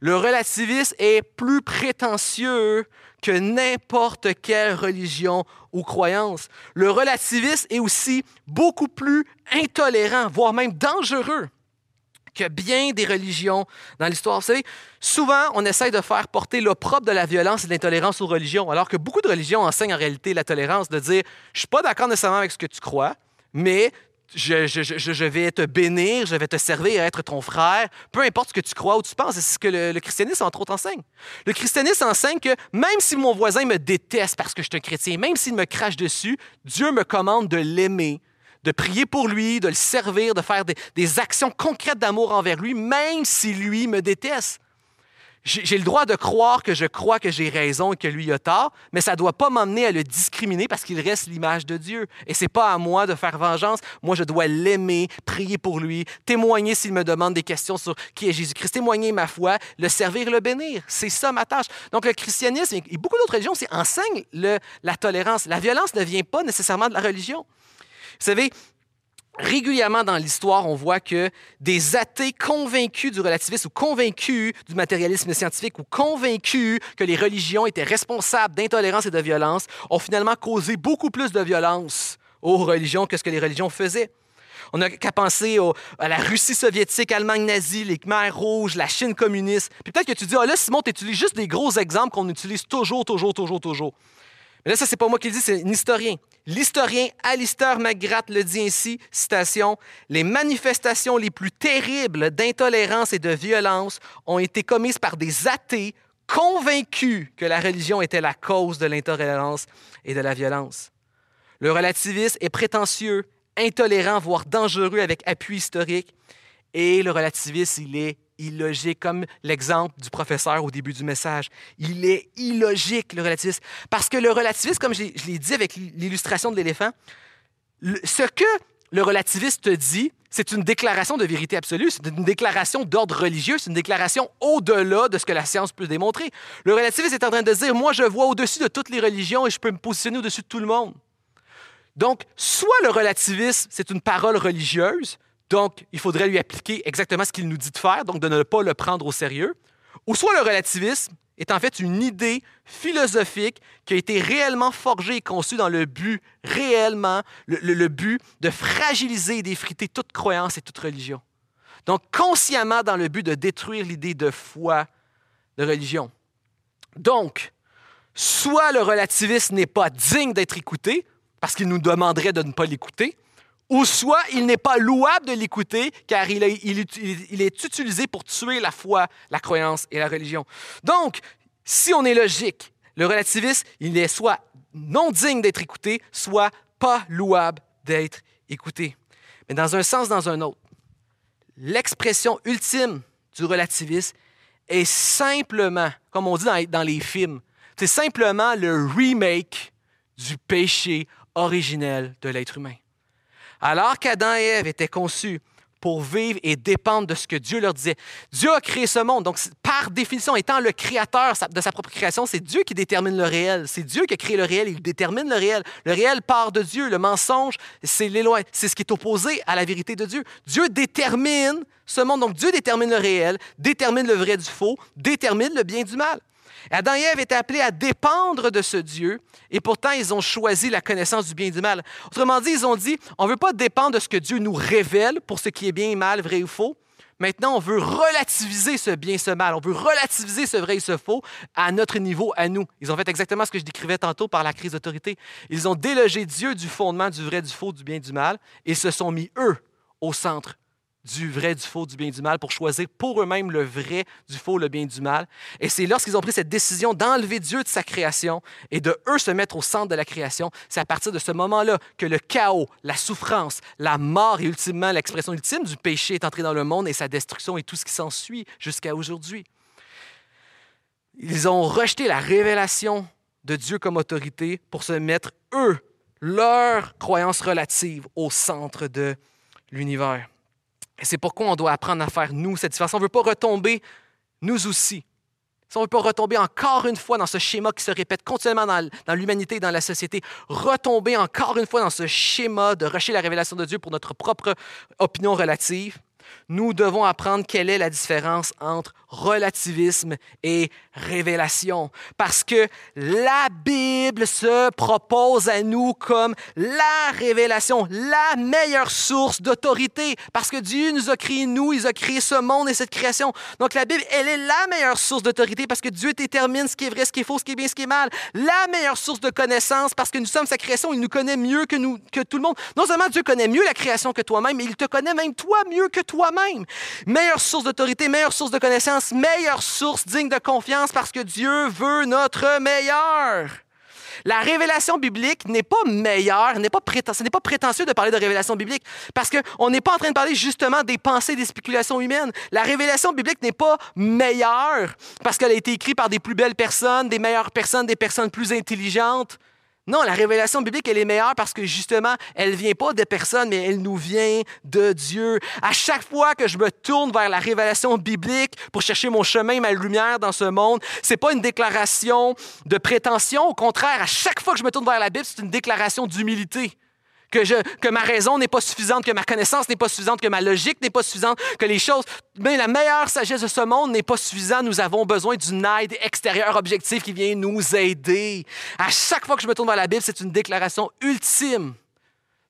Le relativisme est plus prétentieux que n'importe quelle religion ou croyance. Le relativisme est aussi beaucoup plus intolérant, voire même dangereux que bien des religions dans l'histoire. Vous savez, souvent, on essaie de faire porter l'opprobre de la violence et de l'intolérance aux religions, alors que beaucoup de religions enseignent en réalité la tolérance, de dire, je ne suis pas d'accord nécessairement avec ce que tu crois, mais je, vais te bénir, je vais te servir à être ton frère, peu importe ce que tu crois ou tu penses. C'est ce que le, christianisme, entre autres, enseigne. Le christianisme enseigne que même si mon voisin me déteste parce que je suis un chrétien, même s'il me crache dessus, Dieu me commande de l'aimer, de prier pour lui, de le servir, de faire des actions concrètes d'amour envers lui, même si lui me déteste. J'ai le droit de croire que je crois que j'ai raison et que lui a tort, mais ça ne doit pas m'emmener à le discriminer parce qu'il reste l'image de Dieu. Et ce n'est pas à moi de faire vengeance. Moi, je dois l'aimer, prier pour lui, témoigner s'il me demande des questions sur qui est Jésus-Christ, témoigner ma foi, le servir, le bénir. C'est ça ma tâche. Donc, le christianisme et beaucoup d'autres religions enseignent la tolérance. La violence ne vient pas nécessairement de la religion. Savez, régulièrement dans l'histoire, on voit que des athées convaincus du relativisme ou convaincus du matérialisme scientifique ou convaincus que les religions étaient responsables d'intolérance et de violence ont finalement causé beaucoup plus de violence aux religions que ce que les religions faisaient. On n'a qu'à penser à la Russie soviétique, l'Allemagne nazie, les Khmers rouges, la Chine communiste. Puis peut-être que tu dis, ah là, Simon, tu utilises juste des gros exemples qu'on utilise toujours, toujours, toujours, toujours. Mais là, ça, c'est pas moi qui le dis, c'est un historien. L'historien Alistair McGrath le dit ainsi, citation, Les manifestations les plus terribles d'intolérance et de violence ont été commises par des athées convaincus que la religion était la cause de l'intolérance et de la violence. Le relativisme est prétentieux, intolérant, voire dangereux avec appui historique, et le relativisme, il est illogique, comme l'exemple du professeur au début du message. Il est illogique, le relativisme. Parce que le relativisme, comme je l'ai dit avec l'illustration de l'éléphant, ce que le relativiste te dit, c'est une déclaration de vérité absolue, c'est une déclaration d'ordre religieux, c'est une déclaration au-delà de ce que la science peut démontrer. Le relativiste est en train de dire, moi, je vois au-dessus de toutes les religions et je peux me positionner au-dessus de tout le monde. Donc, soit le relativisme, c'est une parole religieuse, donc, il faudrait lui appliquer exactement ce qu'il nous dit de faire, donc de ne pas le prendre au sérieux. Ou soit le relativisme est en fait une idée philosophique qui a été réellement forgée et conçue dans le but, réellement, le, but de fragiliser et d'effriter toute croyance et toute religion. Donc, consciemment dans le but de détruire l'idée de foi, de religion. Donc, soit le relativisme n'est pas digne d'être écouté, parce qu'il nous demanderait de ne pas l'écouter, ou soit il n'est pas louable de l'écouter car il est, il est, utilisé pour tuer la foi, la croyance et la religion. Donc, si on est logique, le relativisme, il est soit non digne d'être écouté, soit pas louable d'être écouté. Mais dans un sens, dans un autre, l'expression ultime du relativisme est simplement, comme on dit dans, les films, c'est simplement le remake du péché originel de l'être humain. Alors qu'Adam et Ève étaient conçus pour vivre et dépendre de ce que Dieu leur disait. Dieu a créé ce monde, donc par définition, étant le créateur de sa propre création, c'est Dieu qui détermine le réel. C'est Dieu qui a créé le réel, il détermine le réel. Le réel part de Dieu, le mensonge, c'est c'est ce qui est opposé à la vérité de Dieu. Dieu détermine ce monde, donc Dieu détermine le réel, détermine le vrai du faux, détermine le bien du mal. Adam et Ève étaient appelés à dépendre de ce Dieu, et pourtant ils ont choisi la connaissance du bien et du mal. Autrement dit, ils ont dit, on ne veut pas dépendre de ce que Dieu nous révèle pour ce qui est bien et mal, vrai ou faux. Maintenant, on veut relativiser ce bien et ce mal. On veut relativiser ce vrai et ce faux à notre niveau, à nous. Ils ont fait exactement ce que je décrivais tantôt par la crise d'autorité. Ils ont délogé Dieu du fondement du vrai, du faux, du bien et du mal, et se sont mis, eux, au centre du vrai, du faux, du bien, du mal, pour choisir pour eux-mêmes le vrai, du faux, le bien, du mal. Et c'est lorsqu'ils ont pris cette décision d'enlever Dieu de sa création et de eux se mettre au centre de la création, c'est à partir de ce moment-là que le chaos, la souffrance, la mort et ultimement l'expression ultime du péché est entré dans le monde et sa destruction et tout ce qui s'ensuit jusqu'à aujourd'hui. Ils ont rejeté la révélation de Dieu comme autorité pour se mettre, eux, leur croyance relative au centre de l'univers. Et c'est pourquoi on doit apprendre à faire, nous, cette différence. On ne veut pas retomber, nous aussi. Si on ne veut pas retomber encore une fois dans ce schéma qui se répète continuellement dans, l'humanité et dans la société, retomber encore une fois dans ce schéma de rejeter la révélation de Dieu pour notre propre opinion relative, nous devons apprendre quelle est la différence entre relativisme et révélation. Parce que la Bible se propose à nous comme la révélation, la meilleure source d'autorité. Parce que Dieu nous a créé, nous, il a créé ce monde et cette création. Donc la Bible, elle est la meilleure source d'autorité parce que Dieu détermine ce qui est vrai, ce qui est faux, ce qui est bien, ce qui est mal. La meilleure source de connaissance parce que nous sommes sa création, il nous connaît mieux que, nous, que tout le monde. Non seulement Dieu connaît mieux la création que toi-même, mais il te connaît même toi mieux que toi-même. Meilleure source d'autorité, meilleure source de connaissance, meilleure source digne de confiance parce que Dieu veut notre meilleur. La révélation biblique n'est pas meilleure, n'est pas ce n'est pas prétentieux de parler de révélation biblique parce qu'on n'est pas en train de parler justement des pensées, des spéculations humaines. La révélation biblique n'est pas meilleure parce qu'elle a été écrite par des plus belles personnes, des meilleures personnes, des personnes plus intelligentes. Non, la révélation biblique, elle est meilleure parce que justement, elle ne vient pas de personne, mais elle nous vient de Dieu. À chaque fois que je me tourne vers la révélation biblique pour chercher mon chemin, ma lumière dans ce monde, c'est pas une déclaration de prétention. Au contraire, à chaque fois que je me tourne vers la Bible, c'est une déclaration d'humilité que, je, que ma raison n'est pas suffisante, que ma connaissance n'est pas suffisante, que ma logique n'est pas suffisante, que les choses, mais la meilleure sagesse de ce monde n'est pas suffisante. Nous avons besoin d'une aide extérieure objective qui vient nous aider. À chaque fois que je me tourne vers la Bible, c'est une déclaration ultime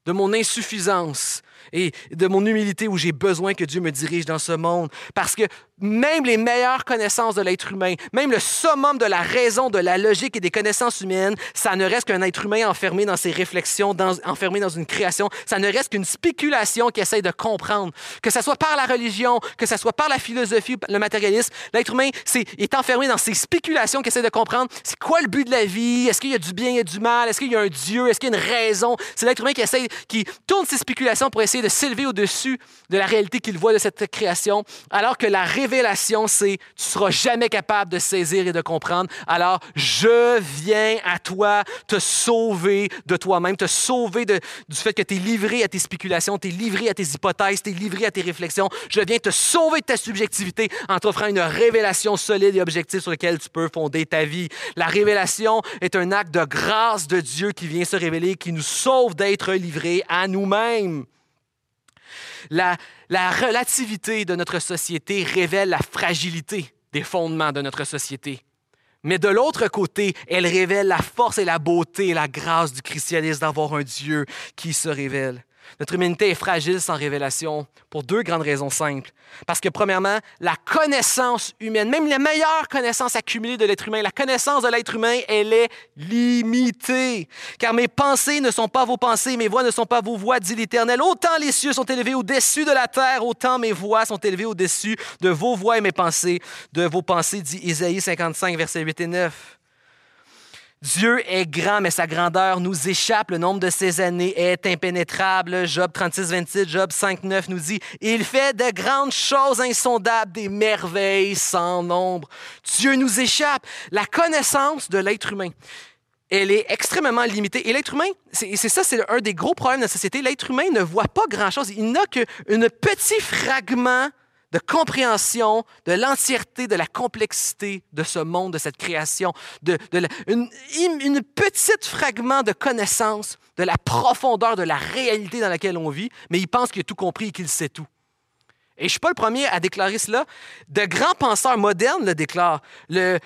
de mon insuffisance et de mon humilité où j'ai besoin que Dieu me dirige dans ce monde. Parce que même les meilleures connaissances de l'être humain, même le summum de la raison, de la logique et des connaissances humaines, ça ne reste qu'un être humain enfermé dans ses réflexions, enfermé dans une création. Ça ne reste qu'une spéculation qui essaie de comprendre. Que ce soit par la religion, que ce soit par la philosophie, le matérialisme, l'être humain est, enfermé dans ses spéculations qui essaie de comprendre c'est quoi le but de la vie, est-ce qu'il y a du bien et du mal, est-ce qu'il y a un Dieu, est-ce qu'il y a une raison. C'est l'être humain qui essaie, qui tourne ses spéculations pour de s'élever au-dessus de la réalité qu'il voit de cette création, alors que la révélation, c'est tu seras jamais capable de saisir et de comprendre. Alors, je viens à toi te sauver de toi-même, te sauver du fait que tu es livré à tes spéculations, tu es livré à tes hypothèses, tu es livré à tes réflexions. Je viens te sauver de ta subjectivité en t'offrant une révélation solide et objective sur laquelle tu peux fonder ta vie. La révélation est un acte de grâce de Dieu qui vient se révéler, qui nous sauve d'être livrés à nous-mêmes. La, relativité de notre société révèle la fragilité des fondements de notre société. Mais de l'autre côté, elle révèle la force et la beauté et la grâce du christianisme d'avoir un Dieu qui se révèle. Notre humanité est fragile sans révélation pour deux grandes raisons simples. Parce que, premièrement, la connaissance humaine, même les meilleures connaissances accumulées de l'être humain, la connaissance de l'être humain, elle est limitée. Car mes pensées ne sont pas vos pensées, mes voix ne sont pas vos voix, dit l'Éternel. Autant les cieux sont élevés au-dessus de la terre, autant mes voix sont élevées au-dessus de vos voix et mes pensées, de vos pensées, dit Isaïe 55, versets 8 et 9. Dieu est grand, mais sa grandeur nous échappe. Le nombre de ses années est impénétrable. Job 36, 28, Job 5, 9 nous dit Il fait de grandes choses insondables, des merveilles sans nombre. Dieu nous échappe. La connaissance de l'être humain, elle est extrêmement limitée. Et l'être humain, c'est ça, c'est un des gros problèmes de la société. L'être humain ne voit pas grand-chose. Il n'a qu'un petit fragment de compréhension de l'entièreté, de la complexité de ce monde, de cette création, de, une, une petite fragment de connaissance de la profondeur de la réalité dans laquelle on vit, mais il pense qu'il a tout compris et qu'il sait tout. Et je ne suis pas le premier à déclarer cela. De grands penseurs modernes le déclarent. Le,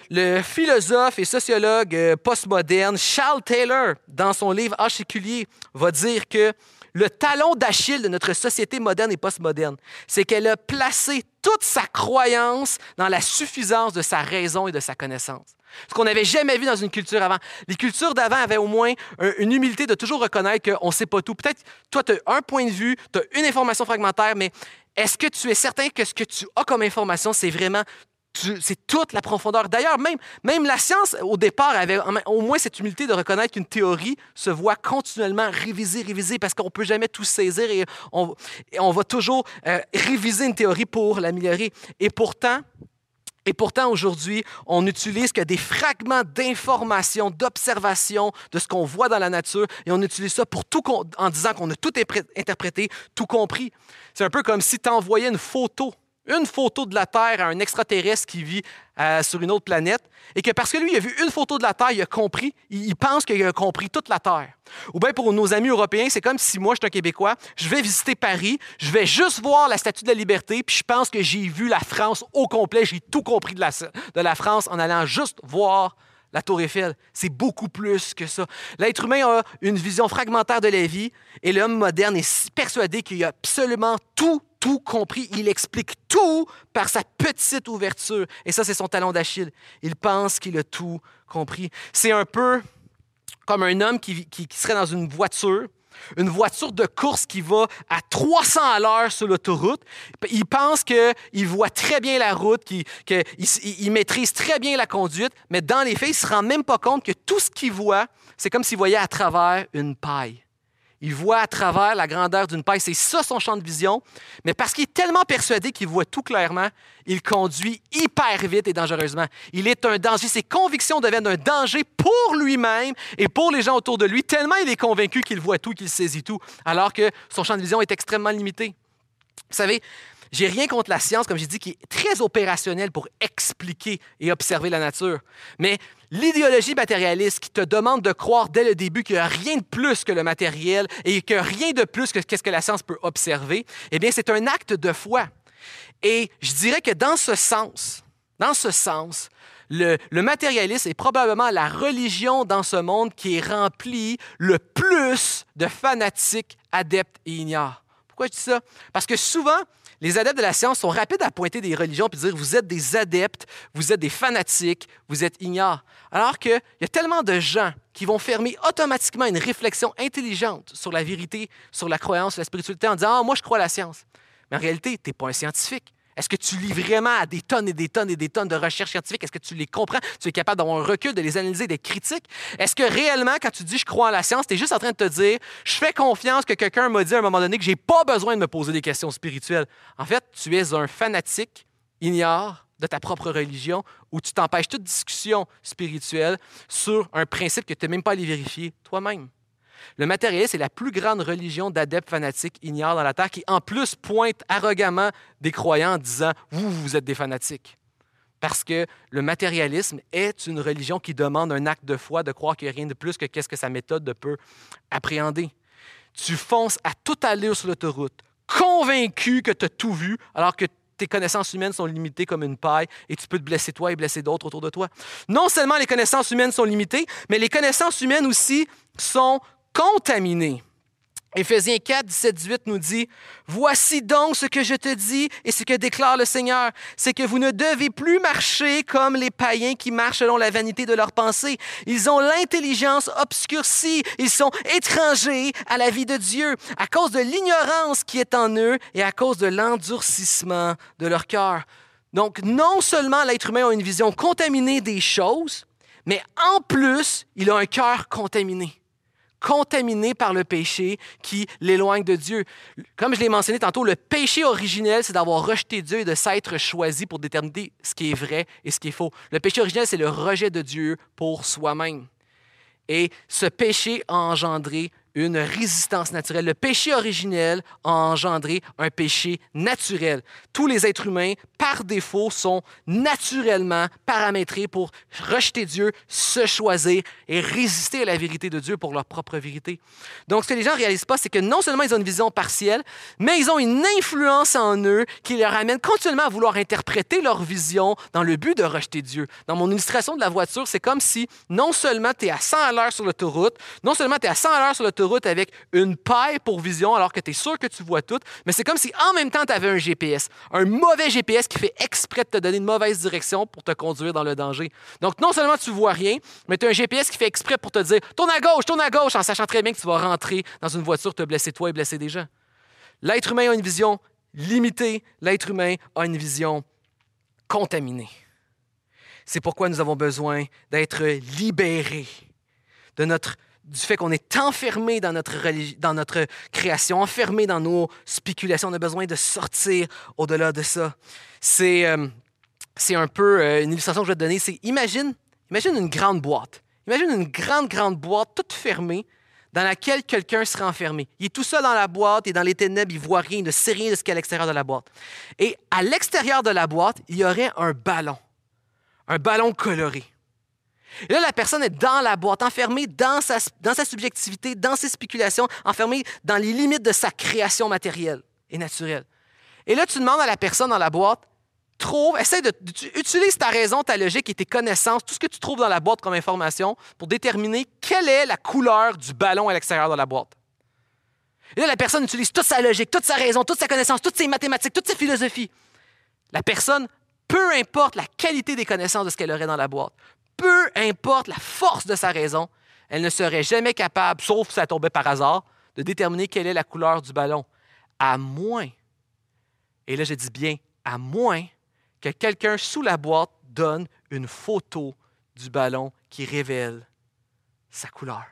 philosophe et sociologue euh, postmoderne Charles Taylor, dans son livre Archiculier, va dire que le talon d'Achille de notre société moderne et postmoderne, c'est qu'elle a placé toute sa croyance dans la suffisance de sa raison et de sa connaissance. Ce qu'on n'avait jamais vu dans une culture avant. Les cultures d'avant avaient au moins une humilité de toujours reconnaître qu'on ne sait pas tout. Peut-être, toi, tu as un point de vue, tu as une information fragmentaire, mais est-ce que tu es certain que ce que tu as comme information, c'est vraiment c'est toute la profondeur. D'ailleurs, même, même la science, au départ, avait au moins cette humilité de reconnaître qu'une théorie se voit continuellement réviser, réviser, parce qu'on ne peut jamais tout saisir et on, on va toujours euh, réviser une théorie pour l'améliorer. Et pourtant, et pourtant, aujourd'hui, on n'utilise que des fragments d'informations, d'observations de ce qu'on voit dans la nature, et on utilise ça pour tout en disant qu'on a tout interprété, tout compris. C'est un peu comme si tu envoyais une photo une photo de la Terre à un extraterrestre qui vit euh, sur une autre planète, et que parce que lui, il a vu une photo de la Terre, il a compris, il, pense qu'il a compris toute la Terre. Ou bien pour nos amis européens, c'est comme si moi, je suis un Québécois, je vais visiter Paris, je vais juste voir la Statue de la Liberté, puis je pense que j'ai vu la France au complet, j'ai tout compris de la, de la France en allant juste voir la tour Eiffel. C'est beaucoup plus que ça. L'être humain a une vision fragmentaire de la vie et l'homme moderne est persuadé qu'il a absolument tout tout compris. Il explique tout par sa petite ouverture. Et ça, c'est son talon d'Achille. Il pense qu'il a tout compris. C'est un peu comme un homme qui, serait dans une voiture, une voiture de course qui va à 300 à l'heure sur l'autoroute. Il pense qu'il voit très bien la route, qu'il il maîtrise très bien la conduite, mais dans les faits, il ne se rend même pas compte que tout ce qu'il voit, c'est comme s'il voyait à travers une paille. Il voit à travers la grandeur d'une paille. C'est ça son champ de vision. Mais parce qu'il est tellement persuadé qu'il voit tout clairement, il conduit hyper vite et dangereusement. Il est un danger. Ses convictions deviennent un danger pour lui-même et pour les gens autour de lui, tellement il est convaincu qu'il voit tout, qu'il saisit tout, alors que son champ de vision est extrêmement limité. Vous savez, j'ai rien contre la science, comme j'ai dit, qui est très opérationnelle pour expliquer et observer la nature. Mais l'idéologie matérialiste qui te demande de croire dès le début qu'il n'y a rien de plus que le matériel et a rien de plus que ce que la science peut observer, eh bien, c'est un acte de foi. Et je dirais que dans ce sens, dans ce sens, le, matérialisme est probablement la religion dans ce monde qui est remplie le plus de fanatiques, adeptes et ignares. Pourquoi je dis ça? Parce que souvent, les adeptes de la science sont rapides à pointer des religions et dire vous êtes des adeptes, vous êtes des fanatiques, vous êtes ignares. Alors qu'il y a tellement de gens qui vont fermer automatiquement une réflexion intelligente sur la vérité, sur la croyance, sur la spiritualité en disant ah, moi je crois à la science. Mais en réalité, tu n'es pas un scientifique. Est-ce que tu lis vraiment à des tonnes et des tonnes et des tonnes de recherches scientifiques? Est-ce que tu les comprends? Tu es capable d'avoir un recul, de les analyser, des critiques? Est-ce que réellement, quand tu dis je crois en la science, tu es juste en train de te dire je fais confiance que quelqu'un m'a dit à un moment donné que j'ai pas besoin de me poser des questions spirituelles? En fait, tu es un fanatique, ignore de ta propre religion, où tu t'empêches toute discussion spirituelle sur un principe que tu n'es même pas allé vérifier toi-même. Le matérialisme est la plus grande religion d'adeptes fanatiques ignorent dans la Terre qui, en plus, pointe arrogamment des croyants en disant Vous, vous êtes des fanatiques. Parce que le matérialisme est une religion qui demande un acte de foi, de croire qu'il n'y a rien de plus que qu'est-ce que sa méthode peut appréhender. Tu fonces à toute allure sur l'autoroute, convaincu que tu as tout vu, alors que tes connaissances humaines sont limitées comme une paille et tu peux te blesser toi et blesser d'autres autour de toi. Non seulement les connaissances humaines sont limitées, mais les connaissances humaines aussi sont contaminé. Éphésiens 4, 17, 18 nous dit, Voici donc ce que je te dis et ce que déclare le Seigneur, c'est que vous ne devez plus marcher comme les païens qui marchent selon la vanité de leurs pensées. Ils ont l'intelligence obscurcie, ils sont étrangers à la vie de Dieu à cause de l'ignorance qui est en eux et à cause de l'endurcissement de leur cœur. Donc, non seulement l'être humain a une vision contaminée des choses, mais en plus, il a un cœur contaminé contaminé par le péché qui l'éloigne de Dieu. Comme je l'ai mentionné tantôt, le péché originel, c'est d'avoir rejeté Dieu et de s'être choisi pour déterminer ce qui est vrai et ce qui est faux. Le péché originel, c'est le rejet de Dieu pour soi-même. Et ce péché a engendré une résistance naturelle. Le péché originel a engendré un péché naturel. Tous les êtres humains, par défaut, sont naturellement paramétrés pour rejeter Dieu, se choisir et résister à la vérité de Dieu pour leur propre vérité. Donc, ce que les gens ne réalisent pas, c'est que non seulement ils ont une vision partielle, mais ils ont une influence en eux qui leur amène continuellement à vouloir interpréter leur vision dans le but de rejeter Dieu. Dans mon illustration de la voiture, c'est comme si non seulement tu es à 100 à l'heure sur l'autoroute, non seulement tu es à 100 à l'heure sur l'autoroute, route avec une paille pour vision alors que tu es sûr que tu vois tout, mais c'est comme si en même temps tu avais un GPS, un mauvais GPS qui fait exprès de te donner une mauvaise direction pour te conduire dans le danger. Donc non seulement tu vois rien, mais tu as un GPS qui fait exprès pour te dire tourne à gauche, tourne à gauche en sachant très bien que tu vas rentrer dans une voiture, te blesser toi et blesser des gens. L'être humain a une vision limitée, l'être humain a une vision contaminée. C'est pourquoi nous avons besoin d'être libérés de notre du fait qu'on est enfermé dans notre, dans notre création, enfermé dans nos spéculations. On a besoin de sortir au-delà de ça. C'est euh, un peu euh, une illustration que je vais te donner. C'est imagine, imagine une grande boîte. Imagine une grande, grande boîte toute fermée dans laquelle quelqu'un serait enfermé. Il est tout seul dans la boîte et dans les ténèbres, il voit rien, il ne sait rien de ce qu'il y a à l'extérieur de la boîte. Et à l'extérieur de la boîte, il y aurait un ballon, un ballon coloré. Et là, la personne est dans la boîte, enfermée dans sa, subjectivité, dans ses spéculations, enfermée dans les limites de sa création matérielle et naturelle. Et là, tu demandes à la personne dans la boîte, trouve, essaie de, utilise ta raison, ta logique et tes connaissances, tout ce que tu trouves dans la boîte comme information pour déterminer quelle est la couleur du ballon à l'extérieur de la boîte. Et là, la personne utilise toute sa logique, toute sa raison, toute sa connaissance, toutes ses mathématiques, toute sa philosophie. La personne, peu importe la qualité des connaissances de ce qu'elle aurait dans la boîte, peu importe la force de sa raison, elle ne serait jamais capable, sauf si ça tombait par hasard, de déterminer quelle est la couleur du ballon. À moins, et là je dis bien à moins, que quelqu'un sous la boîte donne une photo du ballon qui révèle sa couleur.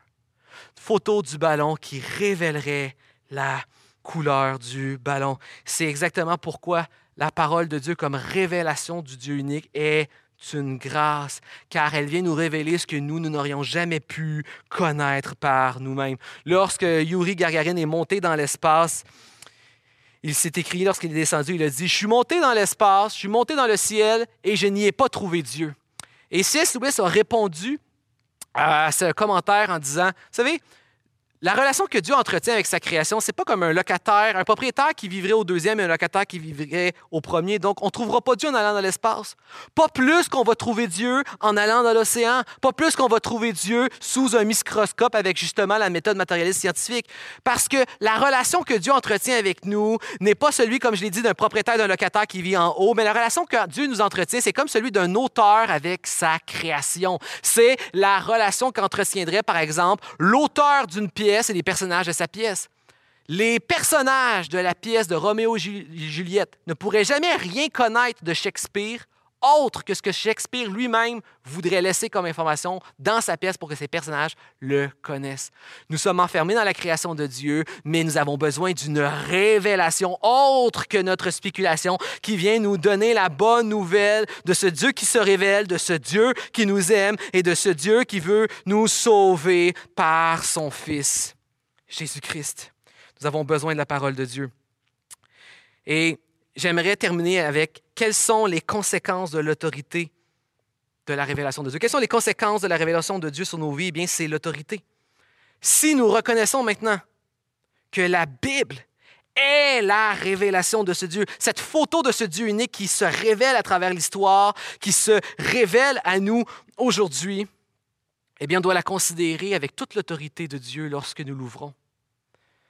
Photo du ballon qui révélerait la couleur du ballon. C'est exactement pourquoi la parole de Dieu comme révélation du Dieu unique est une grâce, car elle vient nous révéler ce que nous, nous n'aurions jamais pu connaître par nous-mêmes. Lorsque Yuri Gagarin est monté dans l'espace, il s'est écrit lorsqu'il est descendu, il a dit, je suis monté dans l'espace, je suis monté dans le ciel et je n'y ai pas trouvé Dieu. Et C.S. Lewis a répondu à ce commentaire en disant, vous savez, la relation que Dieu entretient avec sa création, c'est pas comme un locataire, un propriétaire qui vivrait au deuxième et un locataire qui vivrait au premier. Donc, on ne trouvera pas Dieu en allant dans l'espace. Pas plus qu'on va trouver Dieu en allant dans l'océan. Pas plus qu'on va trouver Dieu sous un microscope avec justement la méthode matérialiste scientifique. Parce que la relation que Dieu entretient avec nous n'est pas celui, comme je l'ai dit, d'un propriétaire, d'un locataire qui vit en haut, mais la relation que Dieu nous entretient, c'est comme celui d'un auteur avec sa création. C'est la relation qu'entretiendrait, par exemple, l'auteur d'une pièce et les personnages de sa pièce. Les personnages de la pièce de Roméo et Juliette ne pourraient jamais rien connaître de Shakespeare autre que ce que Shakespeare lui-même voudrait laisser comme information dans sa pièce pour que ses personnages le connaissent. Nous sommes enfermés dans la création de Dieu, mais nous avons besoin d'une révélation autre que notre spéculation qui vient nous donner la bonne nouvelle de ce Dieu qui se révèle, de ce Dieu qui nous aime et de ce Dieu qui veut nous sauver par son Fils, Jésus-Christ. Nous avons besoin de la parole de Dieu. Et j'aimerais terminer avec quelles sont les conséquences de l'autorité de la révélation de Dieu? Quelles sont les conséquences de la révélation de Dieu sur nos vies? Eh bien, c'est l'autorité. Si nous reconnaissons maintenant que la Bible est la révélation de ce Dieu, cette photo de ce Dieu unique qui se révèle à travers l'histoire, qui se révèle à nous aujourd'hui, eh bien, on doit la considérer avec toute l'autorité de Dieu lorsque nous l'ouvrons.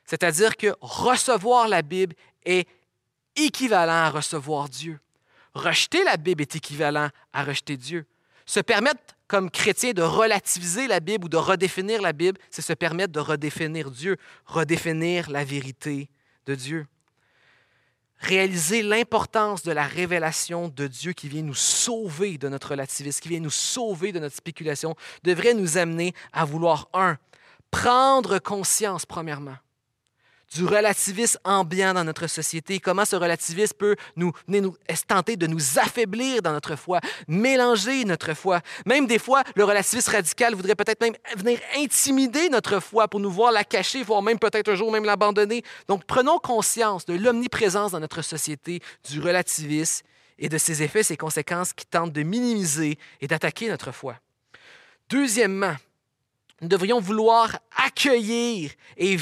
C'est-à-dire que recevoir la Bible est équivalent à recevoir Dieu. Rejeter la Bible est équivalent à rejeter Dieu. Se permettre, comme chrétien, de relativiser la Bible ou de redéfinir la Bible, c'est se permettre de redéfinir Dieu, redéfinir la vérité de Dieu. réaliser l'importance de la révélation de Dieu qui vient nous sauver de notre relativisme, qui vient nous sauver de notre spéculation, devrait nous amener à vouloir, un, prendre conscience, premièrement, du relativisme ambiant dans notre société, comment ce relativisme peut nous, nous tenter de nous affaiblir dans notre foi, mélanger notre foi? Même des fois, le relativisme radical voudrait peut-être même venir intimider notre foi pour nous voir la cacher, voire même peut-être un jour même l'abandonner. Donc prenons conscience de l'omniprésence dans notre société du relativisme et de ses effets, ses conséquences qui tentent de minimiser et d'attaquer notre foi. Deuxièmement, nous devrions vouloir accueillir et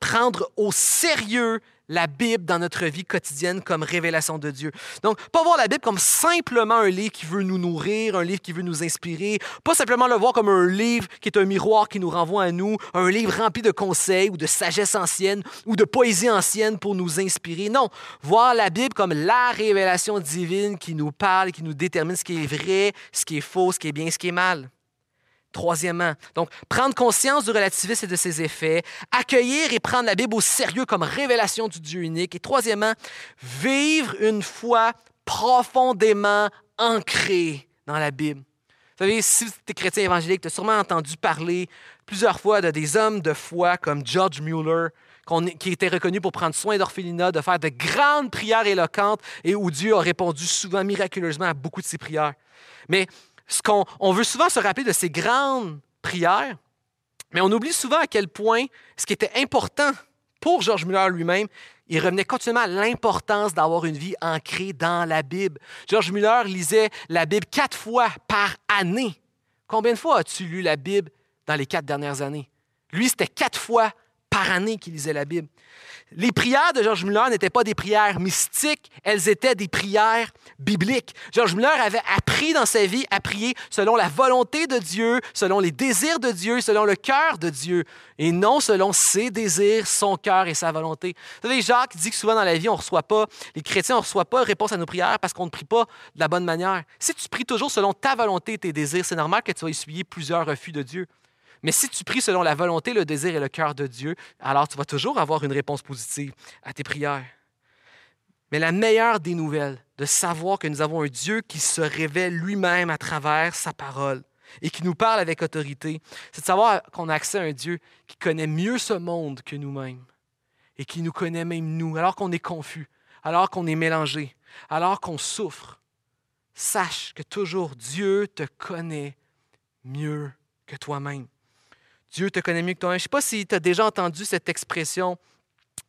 prendre au sérieux la Bible dans notre vie quotidienne comme révélation de Dieu. Donc, pas voir la Bible comme simplement un livre qui veut nous nourrir, un livre qui veut nous inspirer, pas simplement le voir comme un livre qui est un miroir qui nous renvoie à nous, un livre rempli de conseils ou de sagesse ancienne ou de poésie ancienne pour nous inspirer. Non, voir la Bible comme la révélation divine qui nous parle, qui nous détermine ce qui est vrai, ce qui est faux, ce qui est bien, ce qui est mal. Troisièmement, donc prendre conscience du relativisme et de ses effets, accueillir et prendre la Bible au sérieux comme révélation du Dieu unique. Et troisièmement, vivre une foi profondément ancrée dans la Bible. Vous savez, si tu es chrétien évangélique, tu as sûrement entendu parler plusieurs fois de des hommes de foi comme George Mueller, qui était reconnu pour prendre soin d'orphelinat, de faire de grandes prières éloquentes et où Dieu a répondu souvent miraculeusement à beaucoup de ses prières. Mais on veut souvent se rappeler de ces grandes prières, mais on oublie souvent à quel point ce qui était important pour Georges Muller lui-même, il revenait continuellement à l'importance d'avoir une vie ancrée dans la Bible. Georges Muller lisait la Bible quatre fois par année. Combien de fois as-tu lu la Bible dans les quatre dernières années? Lui, c'était quatre fois par année qu'il lisait la Bible. Les prières de Georges Muller n'étaient pas des prières mystiques, elles étaient des prières bibliques. Georges Muller avait appris dans sa vie à prier selon la volonté de Dieu, selon les désirs de Dieu, selon le cœur de Dieu, et non selon ses désirs, son cœur et sa volonté. Vous savez, Jacques dit que souvent dans la vie, on reçoit pas, les chrétiens, on ne reçoit pas réponse à nos prières parce qu'on ne prie pas de la bonne manière. Si tu pries toujours selon ta volonté et tes désirs, c'est normal que tu vas essuyer plusieurs refus de Dieu. Mais si tu pries selon la volonté, le désir et le cœur de Dieu, alors tu vas toujours avoir une réponse positive à tes prières. Mais la meilleure des nouvelles, de savoir que nous avons un Dieu qui se révèle lui-même à travers sa parole et qui nous parle avec autorité, c'est de savoir qu'on a accès à un Dieu qui connaît mieux ce monde que nous-mêmes et qui nous connaît même nous, alors qu'on est confus, alors qu'on est mélangé, alors qu'on souffre. Sache que toujours Dieu te connaît mieux que toi-même. Dieu te connaît mieux que toi. Je ne sais pas si tu as déjà entendu cette expression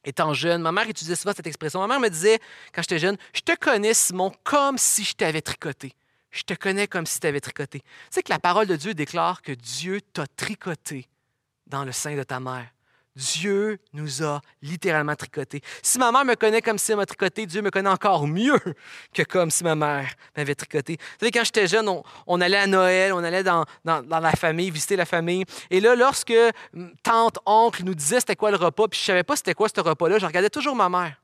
étant jeune. Ma mère utilisait souvent cette expression. Ma mère me disait, quand j'étais jeune, je te connais, Simon, comme si je t'avais tricoté. Je te connais comme si tu avais tricoté. Tu sais que la parole de Dieu déclare que Dieu t'a tricoté dans le sein de ta mère. Dieu nous a littéralement tricoté. Si ma mère me connaît comme si elle m'a tricoté, Dieu me connaît encore mieux que comme si ma mère m'avait tricoté. Vous savez, quand j'étais jeune, on, allait à Noël, on allait dans, dans, la famille, visiter la famille. Et là, lorsque tante, oncle nous disaient c'était quoi le repas, puis je ne savais pas c'était quoi ce repas-là, je regardais toujours ma mère.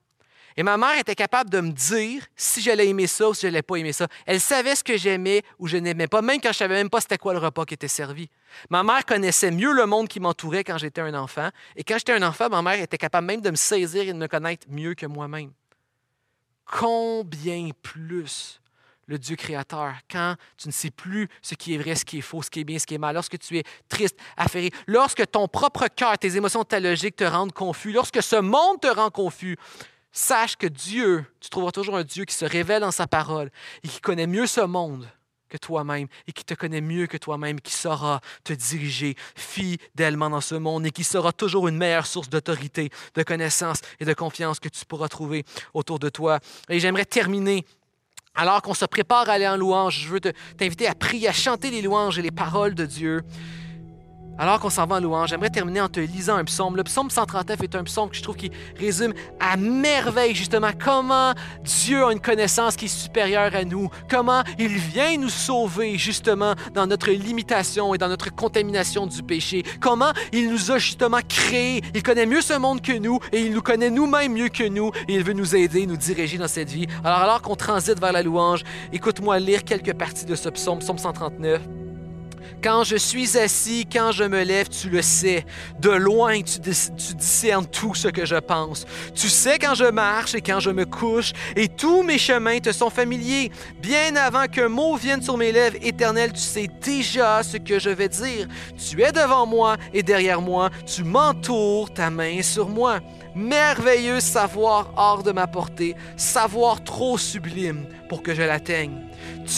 Et ma mère était capable de me dire si j'allais aimer ça ou si je n'allais pas aimer ça. Elle savait ce que j'aimais ou je n'aimais pas, même quand je ne savais même pas c'était quoi le repas qui était servi. Ma mère connaissait mieux le monde qui m'entourait quand j'étais un enfant. Et quand j'étais un enfant, ma mère était capable même de me saisir et de me connaître mieux que moi-même. Combien plus le Dieu créateur, quand tu ne sais plus ce qui est vrai, ce qui est faux, ce qui est bien, ce qui est mal, lorsque tu es triste, affairé, lorsque ton propre cœur, tes émotions, ta logique te rendent confus, lorsque ce monde te rend confus, Sache que Dieu, tu trouveras toujours un Dieu qui se révèle dans sa parole et qui connaît mieux ce monde que toi-même et qui te connaît mieux que toi-même, qui saura te diriger fidèlement dans ce monde et qui sera toujours une meilleure source d'autorité, de connaissance et de confiance que tu pourras trouver autour de toi. Et j'aimerais terminer alors qu'on se prépare à aller en louange, je veux t'inviter à prier, à chanter les louanges et les paroles de Dieu. Alors qu'on s'en va en louange, j'aimerais terminer en te lisant un psaume. Le psaume 139 est un psaume que je trouve qui résume à merveille justement comment Dieu a une connaissance qui est supérieure à nous, comment il vient nous sauver justement dans notre limitation et dans notre contamination du péché, comment il nous a justement créés, il connaît mieux ce monde que nous et il nous connaît nous-mêmes mieux que nous et il veut nous aider, nous diriger dans cette vie. Alors alors qu'on transite vers la louange, écoute-moi lire quelques parties de ce psaume, psaume 139. Quand je suis assis, quand je me lève, tu le sais. De loin, tu, discernes tout ce que je pense. Tu sais quand je marche et quand je me couche, et tous mes chemins te sont familiers. Bien avant qu'un mot vienne sur mes lèvres, éternel, tu sais déjà ce que je vais dire. Tu es devant moi et derrière moi, tu m'entoures, ta main sur moi. Merveilleux savoir hors de ma portée, savoir trop sublime pour que je l'atteigne.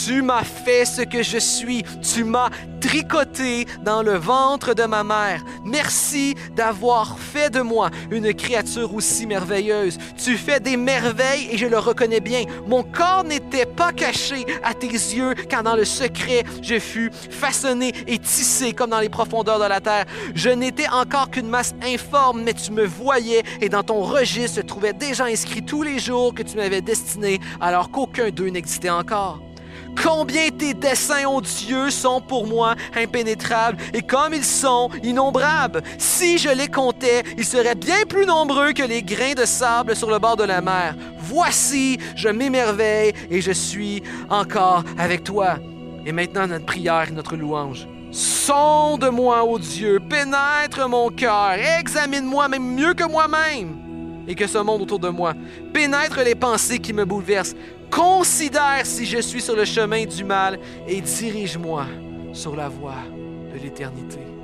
Tu m'as fait ce que je suis. Tu m'as tricoté dans le ventre de ma mère. Merci d'avoir fait de moi une créature aussi merveilleuse. Tu fais des merveilles et je le reconnais bien. Mon corps n'était pas caché à tes yeux quand dans le secret je fus façonné et tissé comme dans les profondeurs de la terre. Je n'étais encore qu'une masse informe, mais tu me voyais et dans ton registre se trouvaient déjà inscrits tous les jours que tu m'avais destinés alors qu'aucun d'eux n'existait encore. Combien tes desseins, ô Dieu, sont pour moi impénétrables et comme ils sont innombrables. Si je les comptais, ils seraient bien plus nombreux que les grains de sable sur le bord de la mer. Voici, je m'émerveille et je suis encore avec toi. Et maintenant, notre prière et notre louange. Sonde-moi, ô Dieu, pénètre mon cœur, examine-moi même mieux que moi-même et que ce monde autour de moi. Pénètre les pensées qui me bouleversent. Considère si je suis sur le chemin du mal et dirige-moi sur la voie de l'éternité.